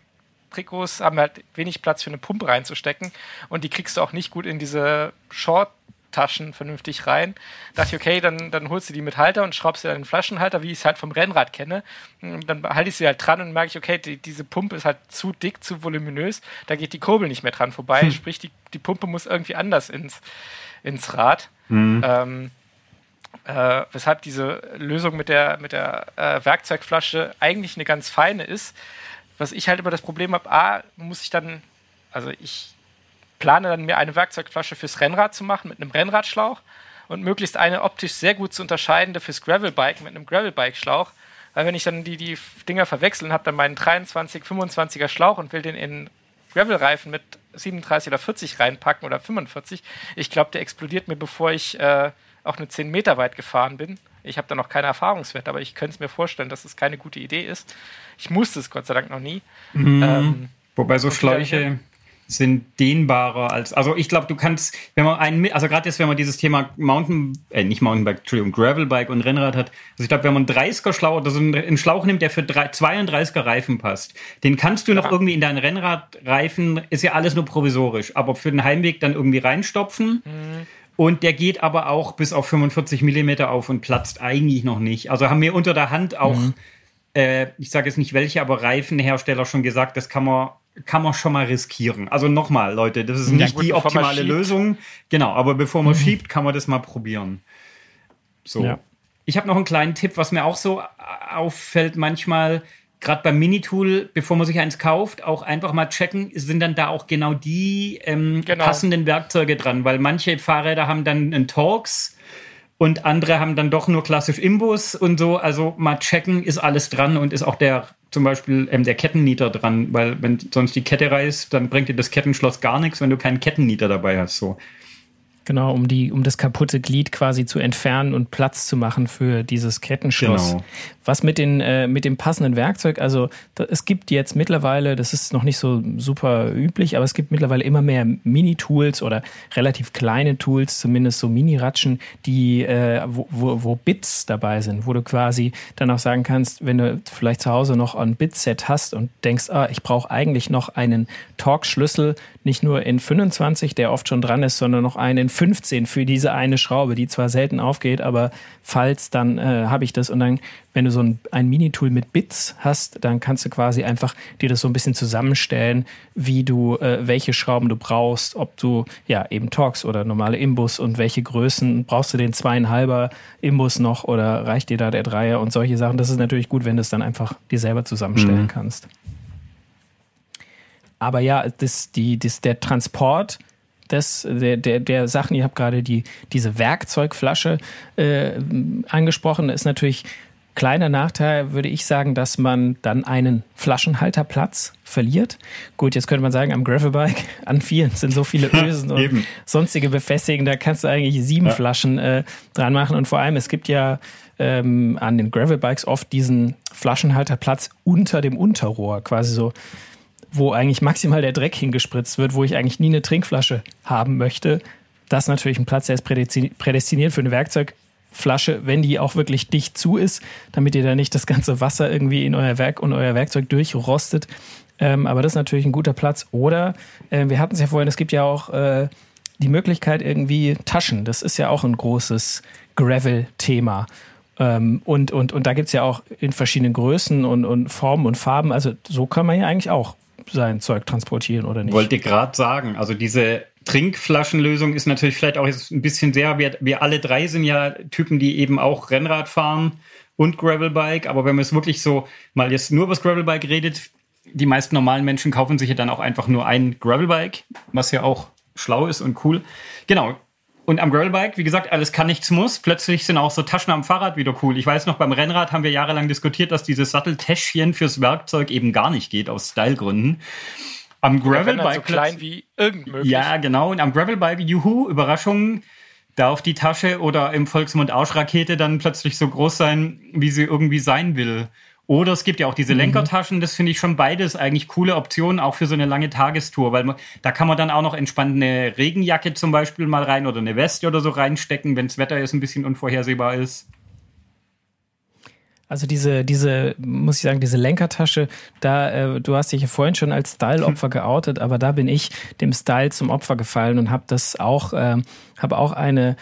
Trikots haben halt wenig Platz für eine Pumpe reinzustecken und die kriegst du auch nicht gut in diese Short-Taschen vernünftig rein. Da dachte ich, okay, dann, dann holst du die mit Halter und schraubst dir einen Flaschenhalter, wie ich es halt vom Rennrad kenne. Und dann halte ich sie halt dran und merke ich, okay, die, diese Pumpe ist halt zu dick, zu voluminös, da geht die Kurbel nicht mehr dran vorbei. Hm. Sprich, die, die Pumpe muss irgendwie anders ins, ins Rad. Mhm. Ähm, äh, weshalb diese Lösung mit der, mit der äh, Werkzeugflasche eigentlich eine ganz feine ist. Was ich halt immer das Problem habe, A, muss ich dann, also ich plane dann mir eine Werkzeugflasche fürs Rennrad zu machen mit einem Rennradschlauch und möglichst eine optisch sehr gut zu unterscheidende fürs Gravelbike mit einem Gravelbike-Schlauch. Weil wenn ich dann die, die Dinger verwechseln, habe dann meinen 23, 25er Schlauch und will den in Gravel-Reifen mit 37 oder 40 reinpacken oder 45. Ich glaube, der explodiert mir, bevor ich äh, auch eine 10 Meter weit gefahren bin. Ich habe da noch keine Erfahrungswerte, aber ich könnte es mir vorstellen, dass es keine gute Idee ist. Ich musste es Gott sei Dank noch nie. Mhm. Ähm, Wobei so Schläuche sind dehnbarer als, also ich glaube, du kannst, wenn man einen, also gerade jetzt, wenn man dieses Thema Mountain, äh, nicht Mountainbike, Entschuldigung, Gravelbike und Rennrad hat, also ich glaube, wenn man einen 30er Schlauch oder so einen Schlauch nimmt, der für 32er Reifen passt, den kannst du noch ja. irgendwie in deinen Rennradreifen, ist ja alles nur provisorisch, aber für den Heimweg dann irgendwie reinstopfen. Mhm. Und der geht aber auch bis auf 45 Millimeter auf und platzt eigentlich noch nicht. Also haben wir unter der Hand auch, mhm. äh, ich sage jetzt nicht welche, aber Reifenhersteller schon gesagt, das kann man, kann man schon mal riskieren. Also nochmal, Leute, das ist ja, nicht gut, die optimale Lösung. Genau, aber bevor man mhm. schiebt, kann man das mal probieren. So. Ja. Ich habe noch einen kleinen Tipp, was mir auch so auffällt manchmal gerade beim Minitool, bevor man sich eins kauft, auch einfach mal checken, sind dann da auch genau die ähm, genau. passenden Werkzeuge dran, weil manche Fahrräder haben dann einen Torx und andere haben dann doch nur klassisch Imbus und so. Also mal checken, ist alles dran und ist auch der zum Beispiel ähm, der Kettennieter dran, weil wenn sonst die Kette reißt, dann bringt dir das Kettenschloss gar nichts, wenn du keinen Kettennieter dabei hast. So. Genau, um die, um das kaputte Glied quasi zu entfernen und Platz zu machen für dieses Kettenschloss. Genau. Was mit den, äh, mit dem passenden Werkzeug, also da, es gibt jetzt mittlerweile, das ist noch nicht so super üblich, aber es gibt mittlerweile immer mehr Mini-Tools oder relativ kleine Tools, zumindest so Mini-Ratschen, die, äh, wo, wo, wo Bits dabei sind, wo du quasi dann auch sagen kannst, wenn du vielleicht zu Hause noch ein Bit-Set hast und denkst, ah, ich brauche eigentlich noch einen Torx-Schlüssel, nicht nur in 25, der oft schon dran ist, sondern noch einen in 15 für diese eine Schraube, die zwar selten aufgeht, aber falls, dann äh, habe ich das. Und dann, wenn du so ein, ein Minitool mit Bits hast, dann kannst du quasi einfach dir das so ein bisschen zusammenstellen, wie du, äh, welche Schrauben du brauchst, ob du ja eben Torx oder normale Imbus und welche Größen, brauchst du den zweieinhalber Imbus noch oder reicht dir da der Dreier und solche Sachen. Das ist natürlich gut, wenn du es dann einfach dir selber zusammenstellen mhm. kannst. Aber ja, das, die, das, der Transport des, der, der, der Sachen, ihr habt gerade die, diese Werkzeugflasche äh, angesprochen, ist natürlich kleiner Nachteil, würde ich sagen, dass man dann einen Flaschenhalterplatz verliert. Gut, jetzt könnte man sagen, am Gravelbike, <laughs> an vielen sind so viele Ösen und Eben. sonstige Befestigungen, da kannst du eigentlich sieben ja. Flaschen äh, dran machen. Und vor allem, es gibt ja ähm, an den Gravelbikes oft diesen Flaschenhalterplatz unter dem Unterrohr, quasi so wo eigentlich maximal der Dreck hingespritzt wird, wo ich eigentlich nie eine Trinkflasche haben möchte. Das ist natürlich ein Platz, der ist prädestiniert für eine Werkzeugflasche, wenn die auch wirklich dicht zu ist, damit ihr da nicht das ganze Wasser irgendwie in euer Werk und euer Werkzeug durchrostet. Ähm, aber das ist natürlich ein guter Platz. Oder äh, wir hatten es ja vorhin, es gibt ja auch äh, die Möglichkeit irgendwie Taschen. Das ist ja auch ein großes Gravel-Thema. Ähm, und, und, und da gibt es ja auch in verschiedenen Größen und, und Formen und Farben. Also so kann man ja eigentlich auch sein Zeug transportieren oder nicht. Wollte gerade sagen, also diese Trinkflaschenlösung ist natürlich vielleicht auch ein bisschen sehr, wir, wir alle drei sind ja Typen, die eben auch Rennrad fahren und Gravelbike, aber wenn man es wirklich so mal jetzt nur über das Gravelbike redet, die meisten normalen Menschen kaufen sich ja dann auch einfach nur ein Gravelbike, was ja auch schlau ist und cool. Genau, und am Gravelbike, wie gesagt, alles kann, nichts muss. Plötzlich sind auch so Taschen am Fahrrad wieder cool. Ich weiß noch, beim Rennrad haben wir jahrelang diskutiert, dass dieses Satteltäschchen fürs Werkzeug eben gar nicht geht, aus Stylegründen. Am Gravelbike. So klein wie irgend möglich. Ja, genau. Und am Gravelbike, juhu, Überraschung, darf die Tasche oder im Volksmund Arschrakete dann plötzlich so groß sein, wie sie irgendwie sein will. Oder es gibt ja auch diese mhm. Lenkertaschen, das finde ich schon beides eigentlich coole Optionen, auch für so eine lange Tagestour, weil man, da kann man dann auch noch entspannt eine Regenjacke zum Beispiel mal rein oder eine Weste oder so reinstecken, wenn das Wetter jetzt ein bisschen unvorhersehbar ist. Also diese, diese, muss ich sagen, diese Lenkertasche, da, äh, du hast dich ja vorhin schon als Style-Opfer <laughs> geboutet, aber da bin ich dem Style zum Opfer gefallen und habe das auch, äh, habe auch eine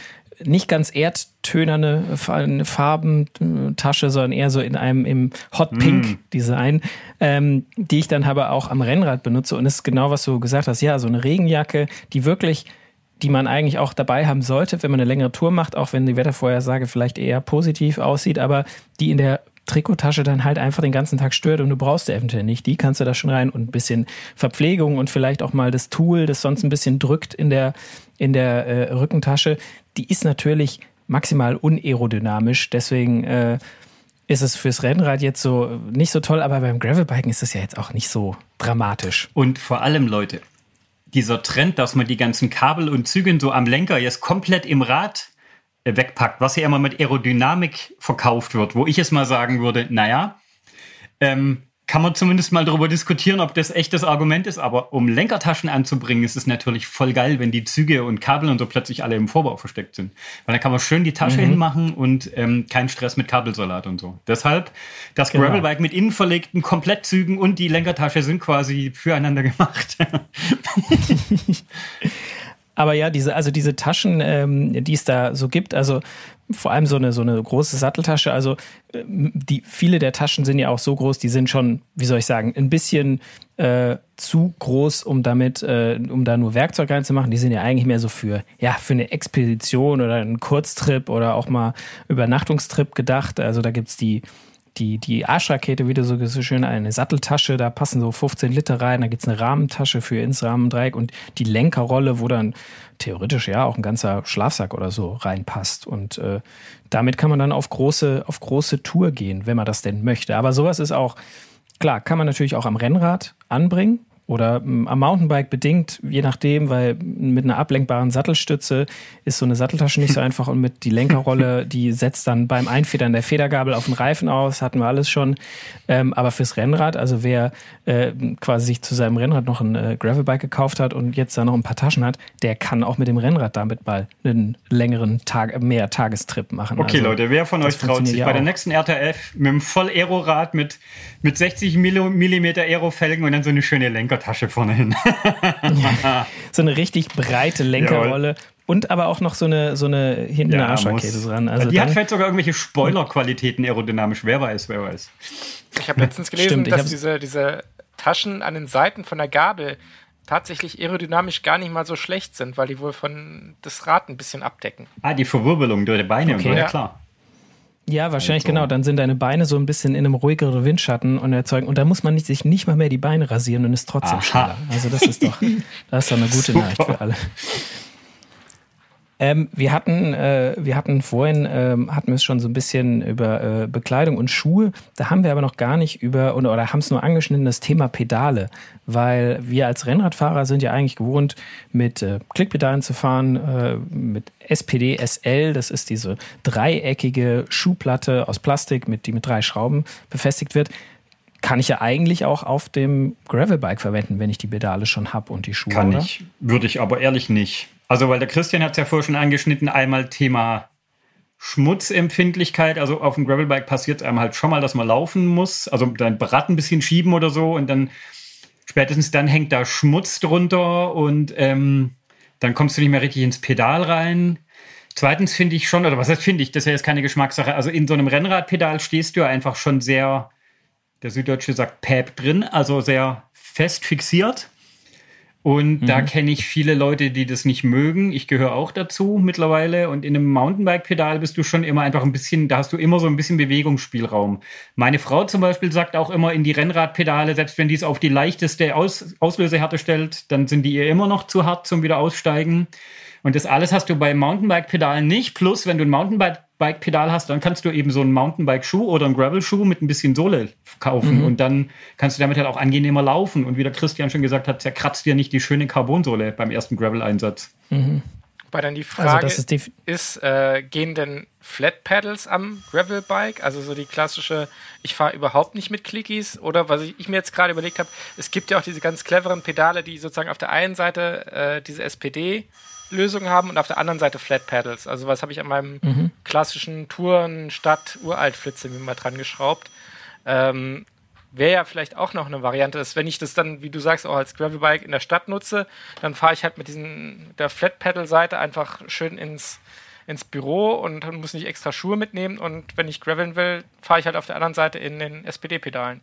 nicht ganz erdtönerne Farbentasche, sondern eher so in einem im Hot Pink mm. Design, ähm, die ich dann aber auch am Rennrad benutze. Und es ist genau, was du gesagt hast. Ja, so eine Regenjacke, die wirklich die man eigentlich auch dabei haben sollte, wenn man eine längere Tour macht, auch wenn die Wettervorhersage vielleicht eher positiv aussieht, aber die in der Trikottasche dann halt einfach den ganzen Tag stört und du brauchst sie eventuell nicht. Die kannst du da schon rein und ein bisschen Verpflegung und vielleicht auch mal das Tool, das sonst ein bisschen drückt in der, in der äh, Rückentasche die ist natürlich maximal unaerodynamisch. Deswegen äh, ist es fürs Rennrad jetzt so nicht so toll, aber beim Gravelbiken ist es ja jetzt auch nicht so dramatisch. Und vor allem, Leute, dieser Trend, dass man die ganzen Kabel und Züge so am Lenker jetzt komplett im Rad äh, wegpackt, was ja immer mit Aerodynamik verkauft wird, wo ich es mal sagen würde, naja, ähm, kann man zumindest mal darüber diskutieren, ob das echt das Argument ist. Aber um Lenkertaschen anzubringen, ist es natürlich voll geil, wenn die Züge und Kabel und so plötzlich alle im Vorbau versteckt sind. Weil dann kann man schön die Tasche mhm. hinmachen und ähm, kein Stress mit Kabelsalat und so. Deshalb, das genau. Gravelbike mit innen verlegten Komplettzügen und die Lenkertasche sind quasi füreinander gemacht. <laughs> Aber ja, diese, also diese Taschen, ähm, die es da so gibt, also vor allem so eine, so eine große Satteltasche, also ähm, die, viele der Taschen sind ja auch so groß, die sind schon, wie soll ich sagen, ein bisschen äh, zu groß, um damit, äh, um da nur Werkzeug reinzumachen. Die sind ja eigentlich mehr so für, ja, für eine Expedition oder einen Kurztrip oder auch mal Übernachtungstrip gedacht. Also da gibt's die die, die Arschrakete, wie du so, so schön eine Satteltasche, da passen so 15 Liter rein, da gibt's eine Rahmentasche für ins Rahmendreieck und die Lenkerrolle, wo dann theoretisch ja auch ein ganzer Schlafsack oder so reinpasst. Und äh, damit kann man dann auf große, auf große Tour gehen, wenn man das denn möchte. Aber sowas ist auch, klar, kann man natürlich auch am Rennrad anbringen. Oder mm, am Mountainbike bedingt, je nachdem, weil mit einer ablenkbaren Sattelstütze ist so eine Satteltasche nicht so <laughs> einfach und mit die Lenkerrolle, die setzt dann beim Einfedern der Federgabel auf den Reifen aus, hatten wir alles schon. Ähm, aber fürs Rennrad, also wer äh, quasi sich zu seinem Rennrad noch ein äh, Gravelbike gekauft hat und jetzt da noch ein paar Taschen hat, der kann auch mit dem Rennrad damit mal einen längeren Tag, mehr Tagestrip machen. Okay, also, Leute, wer von euch traut sich bei der nächsten RTF mit einem Voll-Aero-Rad mit, mit 60 mm Aero-Felgen und dann so eine schöne Lenker Lenkertasche vorne hin. <laughs> so eine richtig breite Lenkerrolle. Jawohl. Und aber auch noch so eine, so eine hinten ja, Arschrakete dran. Also die hat vielleicht sogar irgendwelche Spoiler-Qualitäten aerodynamisch. Wer weiß, wer weiß. Ich habe letztens gelesen, Stimmt, dass diese, diese Taschen an den Seiten von der Gabel tatsächlich aerodynamisch gar nicht mal so schlecht sind, weil die wohl von das Rad ein bisschen abdecken. Ah, die Verwirbelung durch die Beine okay. und so, ja klar. Ja, wahrscheinlich also. genau. Dann sind deine Beine so ein bisschen in einem ruhigeren Windschatten und erzeugen. Und da muss man nicht, sich nicht mal mehr die Beine rasieren und ist trotzdem Aha. schneller. Also das ist doch, <laughs> das ist doch eine gute Nachricht für alle. Ähm, wir hatten, äh, wir hatten vorhin, ähm, hatten wir es schon so ein bisschen über äh, Bekleidung und Schuhe. Da haben wir aber noch gar nicht über oder, oder haben es nur angeschnitten, das Thema Pedale. Weil wir als Rennradfahrer sind ja eigentlich gewohnt, mit äh, Klickpedalen zu fahren, äh, mit SPD SL. Das ist diese dreieckige Schuhplatte aus Plastik, mit, die mit drei Schrauben befestigt wird kann ich ja eigentlich auch auf dem Gravelbike verwenden, wenn ich die Pedale schon habe und die Schuhe. Kann oder? ich, würde ich aber ehrlich nicht. Also, weil der Christian hat es ja vorher schon angeschnitten, einmal Thema Schmutzempfindlichkeit. Also auf dem Gravelbike passiert es einem halt schon mal, dass man laufen muss. Also dein Rad ein bisschen schieben oder so und dann spätestens dann hängt da Schmutz drunter und ähm, dann kommst du nicht mehr richtig ins Pedal rein. Zweitens finde ich schon, oder was heißt finde ich, das ist ja jetzt keine Geschmackssache. Also in so einem Rennradpedal stehst du einfach schon sehr, der Süddeutsche sagt Päp drin, also sehr fest fixiert. Und mhm. da kenne ich viele Leute, die das nicht mögen. Ich gehöre auch dazu mittlerweile. Und in einem Mountainbike-Pedal bist du schon immer einfach ein bisschen, da hast du immer so ein bisschen Bewegungsspielraum. Meine Frau zum Beispiel sagt auch immer in die Rennradpedale, selbst wenn die es auf die leichteste Aus Auslösehärte stellt, dann sind die ihr immer noch zu hart zum wieder aussteigen. Und das alles hast du bei Mountainbike-Pedalen nicht. Plus, wenn du ein Mountainbike-Pedal hast, dann kannst du eben so einen Mountainbike-Schuh oder einen Gravel-Schuh mit ein bisschen Sohle kaufen. Mhm. Und dann kannst du damit halt auch angenehmer laufen. Und wie der Christian schon gesagt hat, zerkratzt dir nicht die schöne Carbonsohle beim ersten Gravel-Einsatz. Mhm. Weil dann die also Frage also ist, ist äh, gehen denn Flat Pedals am Gravelbike? Also so die klassische, ich fahre überhaupt nicht mit Clickies? Oder was ich, ich mir jetzt gerade überlegt habe, es gibt ja auch diese ganz cleveren Pedale, die sozusagen auf der einen Seite äh, diese SPD Lösung haben und auf der anderen Seite Flat Pedals. Also was habe ich an meinem mhm. klassischen Touren Stadt Uralt Flitze mir mal dran geschraubt. Ähm, Wäre ja vielleicht auch noch eine Variante, dass wenn ich das dann, wie du sagst, auch als Gravelbike in der Stadt nutze, dann fahre ich halt mit diesen der Flat Pedal Seite einfach schön ins ins Büro und muss nicht extra Schuhe mitnehmen und wenn ich graveln will, fahre ich halt auf der anderen Seite in den SPD-Pedalen.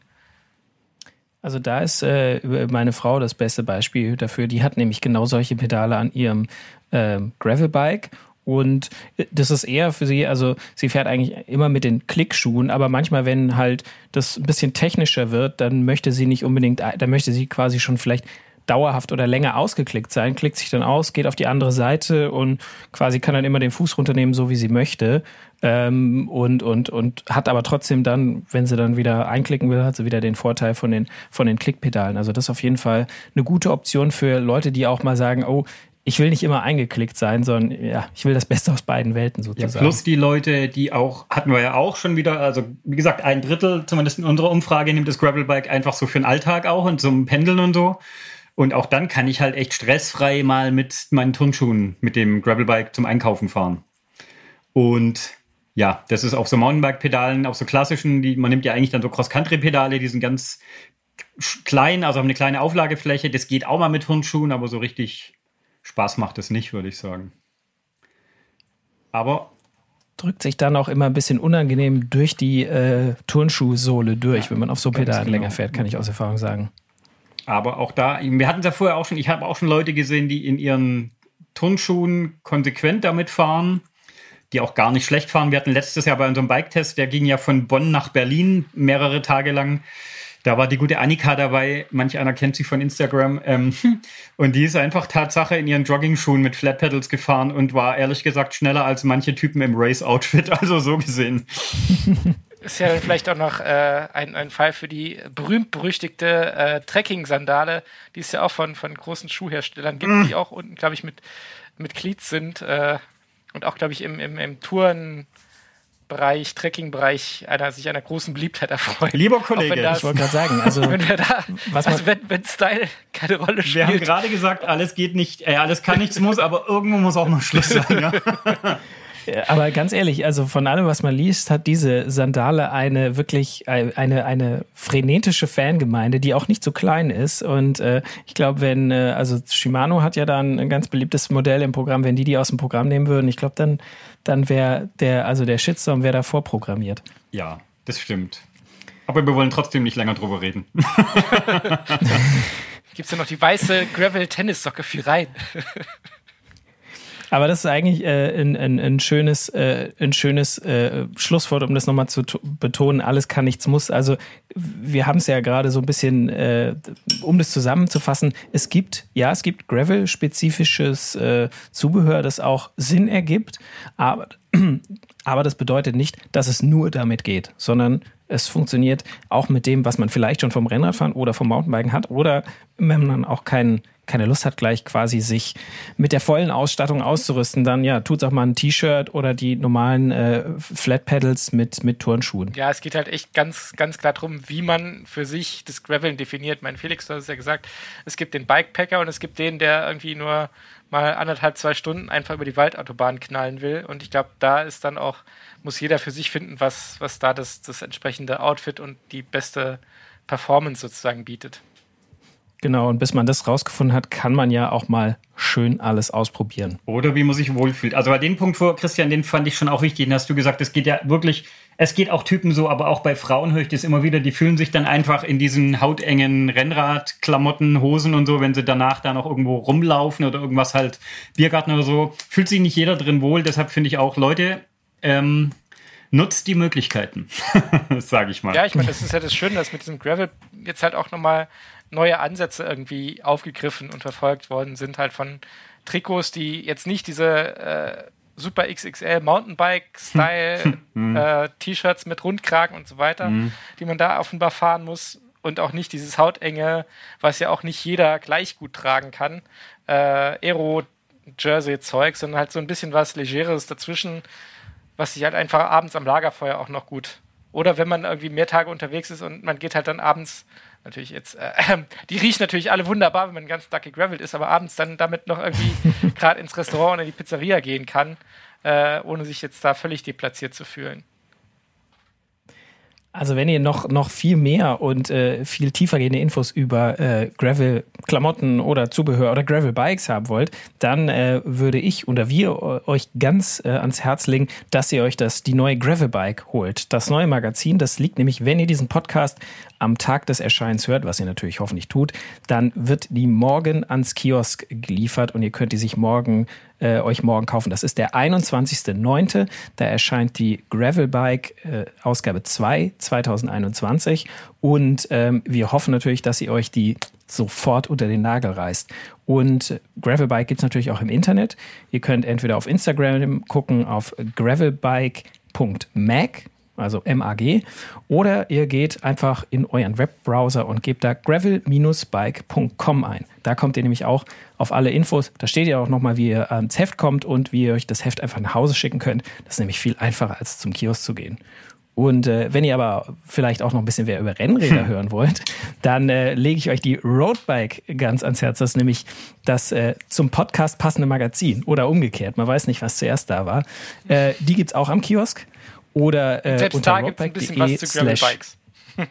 Also da ist äh, meine Frau das beste Beispiel dafür. Die hat nämlich genau solche Pedale an ihrem äh, Gravelbike und das ist eher für sie, also sie fährt eigentlich immer mit den Klickschuhen, aber manchmal, wenn halt das ein bisschen technischer wird, dann möchte sie nicht unbedingt, dann möchte sie quasi schon vielleicht dauerhaft oder länger ausgeklickt sein, klickt sich dann aus, geht auf die andere Seite und quasi kann dann immer den Fuß runternehmen, so wie sie möchte. Ähm, und, und, und hat aber trotzdem dann, wenn sie dann wieder einklicken will, hat sie wieder den Vorteil von den, von den Klickpedalen. Also das ist auf jeden Fall eine gute Option für Leute, die auch mal sagen, oh, ich will nicht immer eingeklickt sein, sondern ja, ich will das Beste aus beiden Welten sozusagen. Ja, plus die Leute, die auch, hatten wir ja auch schon wieder, also wie gesagt, ein Drittel, zumindest in unserer Umfrage, nimmt das Gravelbike einfach so für den Alltag auch und zum Pendeln und so. Und auch dann kann ich halt echt stressfrei mal mit meinen Turnschuhen mit dem Gravelbike zum Einkaufen fahren. Und ja, das ist auf so Mountainbike-Pedalen, auf so klassischen, die, man nimmt ja eigentlich dann so Cross-Country-Pedale, die sind ganz klein, also haben eine kleine Auflagefläche. Das geht auch mal mit Turnschuhen, aber so richtig Spaß macht es nicht, würde ich sagen. Aber drückt sich dann auch immer ein bisschen unangenehm durch die äh, Turnschuhsohle durch, ja, wenn man auf so Pedalen genau. länger fährt, kann ich aus Erfahrung sagen. Aber auch da, wir hatten es ja vorher auch schon, ich habe auch schon Leute gesehen, die in ihren Turnschuhen konsequent damit fahren, die auch gar nicht schlecht fahren. Wir hatten letztes Jahr bei unserem Bike-Test, der ging ja von Bonn nach Berlin mehrere Tage lang. Da war die gute Annika dabei, manch einer kennt sie von Instagram. Ähm, <laughs> und die ist einfach Tatsache in ihren Jogging-Schuhen mit Flat Pedals gefahren und war ehrlich gesagt schneller als manche Typen im Race-Outfit. <laughs> Also so gesehen. ist ja vielleicht auch noch äh, ein, ein Fall für die berühmt-berüchtigte äh, Trekking-Sandale, die es ja auch von, von großen Schuhherstellern gibt, mm. die auch unten, glaube ich, mit, mit Cleats sind äh, und auch, glaube ich, im, im, im Touren- Bereich, Trekking-Bereich einer, sich einer großen Beliebtheit erfreut. Lieber Kollege, das, ich wollte gerade sagen, <laughs> also, wenn, wir da, also wenn, wenn Style keine Rolle spielt. Wir haben gerade gesagt, alles geht nicht, äh, alles kann, nichts muss, aber irgendwo muss auch mal Schluss sein. Ja? <laughs> <laughs> Aber ganz ehrlich, also von allem, was man liest, hat diese Sandale eine wirklich eine, eine frenetische Fangemeinde, die auch nicht so klein ist. Und äh, ich glaube, wenn, äh, also Shimano hat ja da ein, ein, ganz beliebtes Modell im Programm, wenn die die aus dem Programm nehmen würden, ich glaube, dann, dann wäre der, also der Shitstorm wäre da vorprogrammiert. Ja, das stimmt. Aber wir wollen trotzdem nicht länger drüber reden. Gibt es ja noch die weiße Gravel-Tennissocke für rein? <laughs> Aber das ist eigentlich äh, ein, ein, ein schönes, äh, ein schönes äh, Schlusswort, um das nochmal zu betonen. Alles kann, nichts muss. Also wir haben es ja gerade so ein bisschen, äh, um das zusammenzufassen. Es gibt, ja, es gibt Gravel-spezifisches äh, Zubehör, das auch Sinn ergibt. Aber, <clears throat> aber das bedeutet nicht, dass es nur damit geht, sondern es funktioniert auch mit dem, was man vielleicht schon vom Rennradfahren oder vom Mountainbiken hat oder wenn man auch keinen keine Lust hat, gleich quasi sich mit der vollen Ausstattung auszurüsten, dann ja, tut es auch mal ein T-Shirt oder die normalen äh, Flat Pedals mit, mit Turnschuhen. Ja, es geht halt echt ganz, ganz klar darum, wie man für sich das Graveln definiert. Mein Felix, du hast es ja gesagt, es gibt den Bikepacker und es gibt den, der irgendwie nur mal anderthalb, zwei Stunden einfach über die Waldautobahn knallen will. Und ich glaube, da ist dann auch, muss jeder für sich finden, was, was da das, das entsprechende Outfit und die beste Performance sozusagen bietet. Genau, und bis man das rausgefunden hat, kann man ja auch mal schön alles ausprobieren. Oder wie man sich wohlfühlt. Also bei dem Punkt vor, Christian, den fand ich schon auch wichtig. Den hast du gesagt, es geht ja wirklich, es geht auch Typen so, aber auch bei Frauen höre ich das immer wieder, die fühlen sich dann einfach in diesen hautengen Rennradklamotten, Hosen und so, wenn sie danach da noch irgendwo rumlaufen oder irgendwas halt, Biergarten oder so, fühlt sich nicht jeder drin wohl. Deshalb finde ich auch, Leute, ähm, nutzt die Möglichkeiten, <laughs> sage ich mal. Ja, ich meine, das ist ja das Schöne, dass mit diesem Gravel jetzt halt auch nochmal neue Ansätze irgendwie aufgegriffen und verfolgt worden sind, halt von Trikots, die jetzt nicht diese äh, Super XXL Mountainbike-Style <laughs> hm. äh, T-Shirts mit Rundkragen und so weiter, hm. die man da offenbar fahren muss und auch nicht dieses Hautenge, was ja auch nicht jeder gleich gut tragen kann, äh, Aero-Jersey-Zeug, sondern halt so ein bisschen was Legeres dazwischen, was sich halt einfach abends am Lagerfeuer auch noch gut. Oder wenn man irgendwie mehr Tage unterwegs ist und man geht halt dann abends natürlich jetzt, äh, <laughs> die riechen natürlich alle wunderbar, wenn man ganzen Tag gegravelt ist, aber abends dann damit noch irgendwie <laughs> gerade ins Restaurant oder in die Pizzeria gehen kann, äh, ohne sich jetzt da völlig deplatziert zu fühlen. Also wenn ihr noch, noch viel mehr und äh, viel tiefergehende Infos über äh, Gravel-Klamotten oder Zubehör oder Gravel-Bikes haben wollt, dann äh, würde ich oder wir euch ganz äh, ans Herz legen, dass ihr euch das die neue Gravel-Bike holt. Das neue Magazin, das liegt nämlich, wenn ihr diesen Podcast am Tag des Erscheins hört, was ihr natürlich hoffentlich tut, dann wird die morgen ans Kiosk geliefert und ihr könnt die sich morgen äh, euch morgen kaufen. Das ist der 21.09. Da erscheint die Gravelbike äh, Ausgabe 2 2021 und ähm, wir hoffen natürlich, dass ihr euch die sofort unter den Nagel reißt. Und Gravelbike gibt es natürlich auch im Internet. Ihr könnt entweder auf Instagram gucken, auf gravelbike.mag, also MAG, oder ihr geht einfach in euren Webbrowser und gebt da gravel-bike.com ein. Da kommt ihr nämlich auch auf alle Infos. Da steht ja auch nochmal, wie ihr ans Heft kommt und wie ihr euch das Heft einfach nach Hause schicken könnt. Das ist nämlich viel einfacher, als zum Kiosk zu gehen. Und äh, wenn ihr aber vielleicht auch noch ein bisschen mehr über Rennräder <laughs> hören wollt, dann äh, lege ich euch die Roadbike ganz ans Herz. Das ist nämlich das äh, zum Podcast passende Magazin oder umgekehrt. Man weiß nicht, was zuerst da war. Äh, die gibt es auch am Kiosk oder äh, Selbst unter da gibt es ein bisschen was zu slash Gravelbikes. <laughs>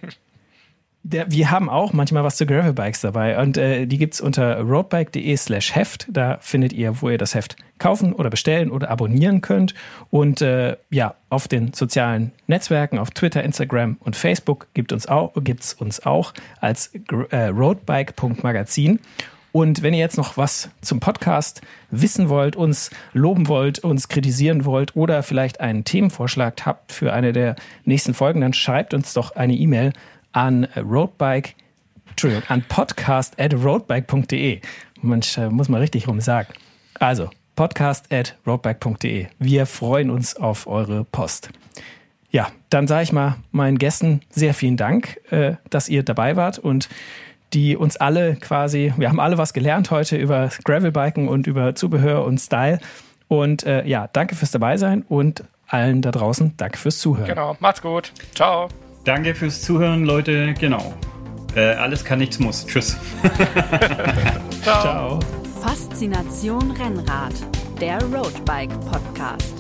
der, wir haben auch manchmal was zu Gravelbikes dabei und äh, die gibt's unter roadbike.de slash Heft. Da findet ihr, wo ihr das Heft kaufen oder bestellen oder abonnieren könnt. Und äh, ja, auf den sozialen Netzwerken, auf Twitter, Instagram und Facebook gibt uns auch, gibt's uns auch als äh, roadbike.magazin. Und wenn ihr jetzt noch was zum Podcast wissen wollt, uns loben wollt, uns kritisieren wollt oder vielleicht einen Themenvorschlag habt für eine der nächsten Folgen, dann schreibt uns doch eine E-Mail an roadbike, Entschuldigung, an podcast at roadbike.de. Mensch, muss man richtig rum sagen. Also, podcast at roadbike.de. Wir freuen uns auf eure Post. Ja, dann sage ich mal meinen Gästen sehr vielen Dank, äh, dass ihr dabei wart und die uns alle quasi, wir haben alle was gelernt heute über Gravelbiken und über Zubehör und Style. Und äh, ja, danke fürs Dabeisein und allen da draußen danke fürs Zuhören. Genau, macht's gut. Ciao. Danke fürs Zuhören, Leute. Genau. Äh, alles kann, nichts muss. Tschüss. <laughs> <laughs> Ciao. Ciao. Faszination Rennrad, der Roadbike Podcast.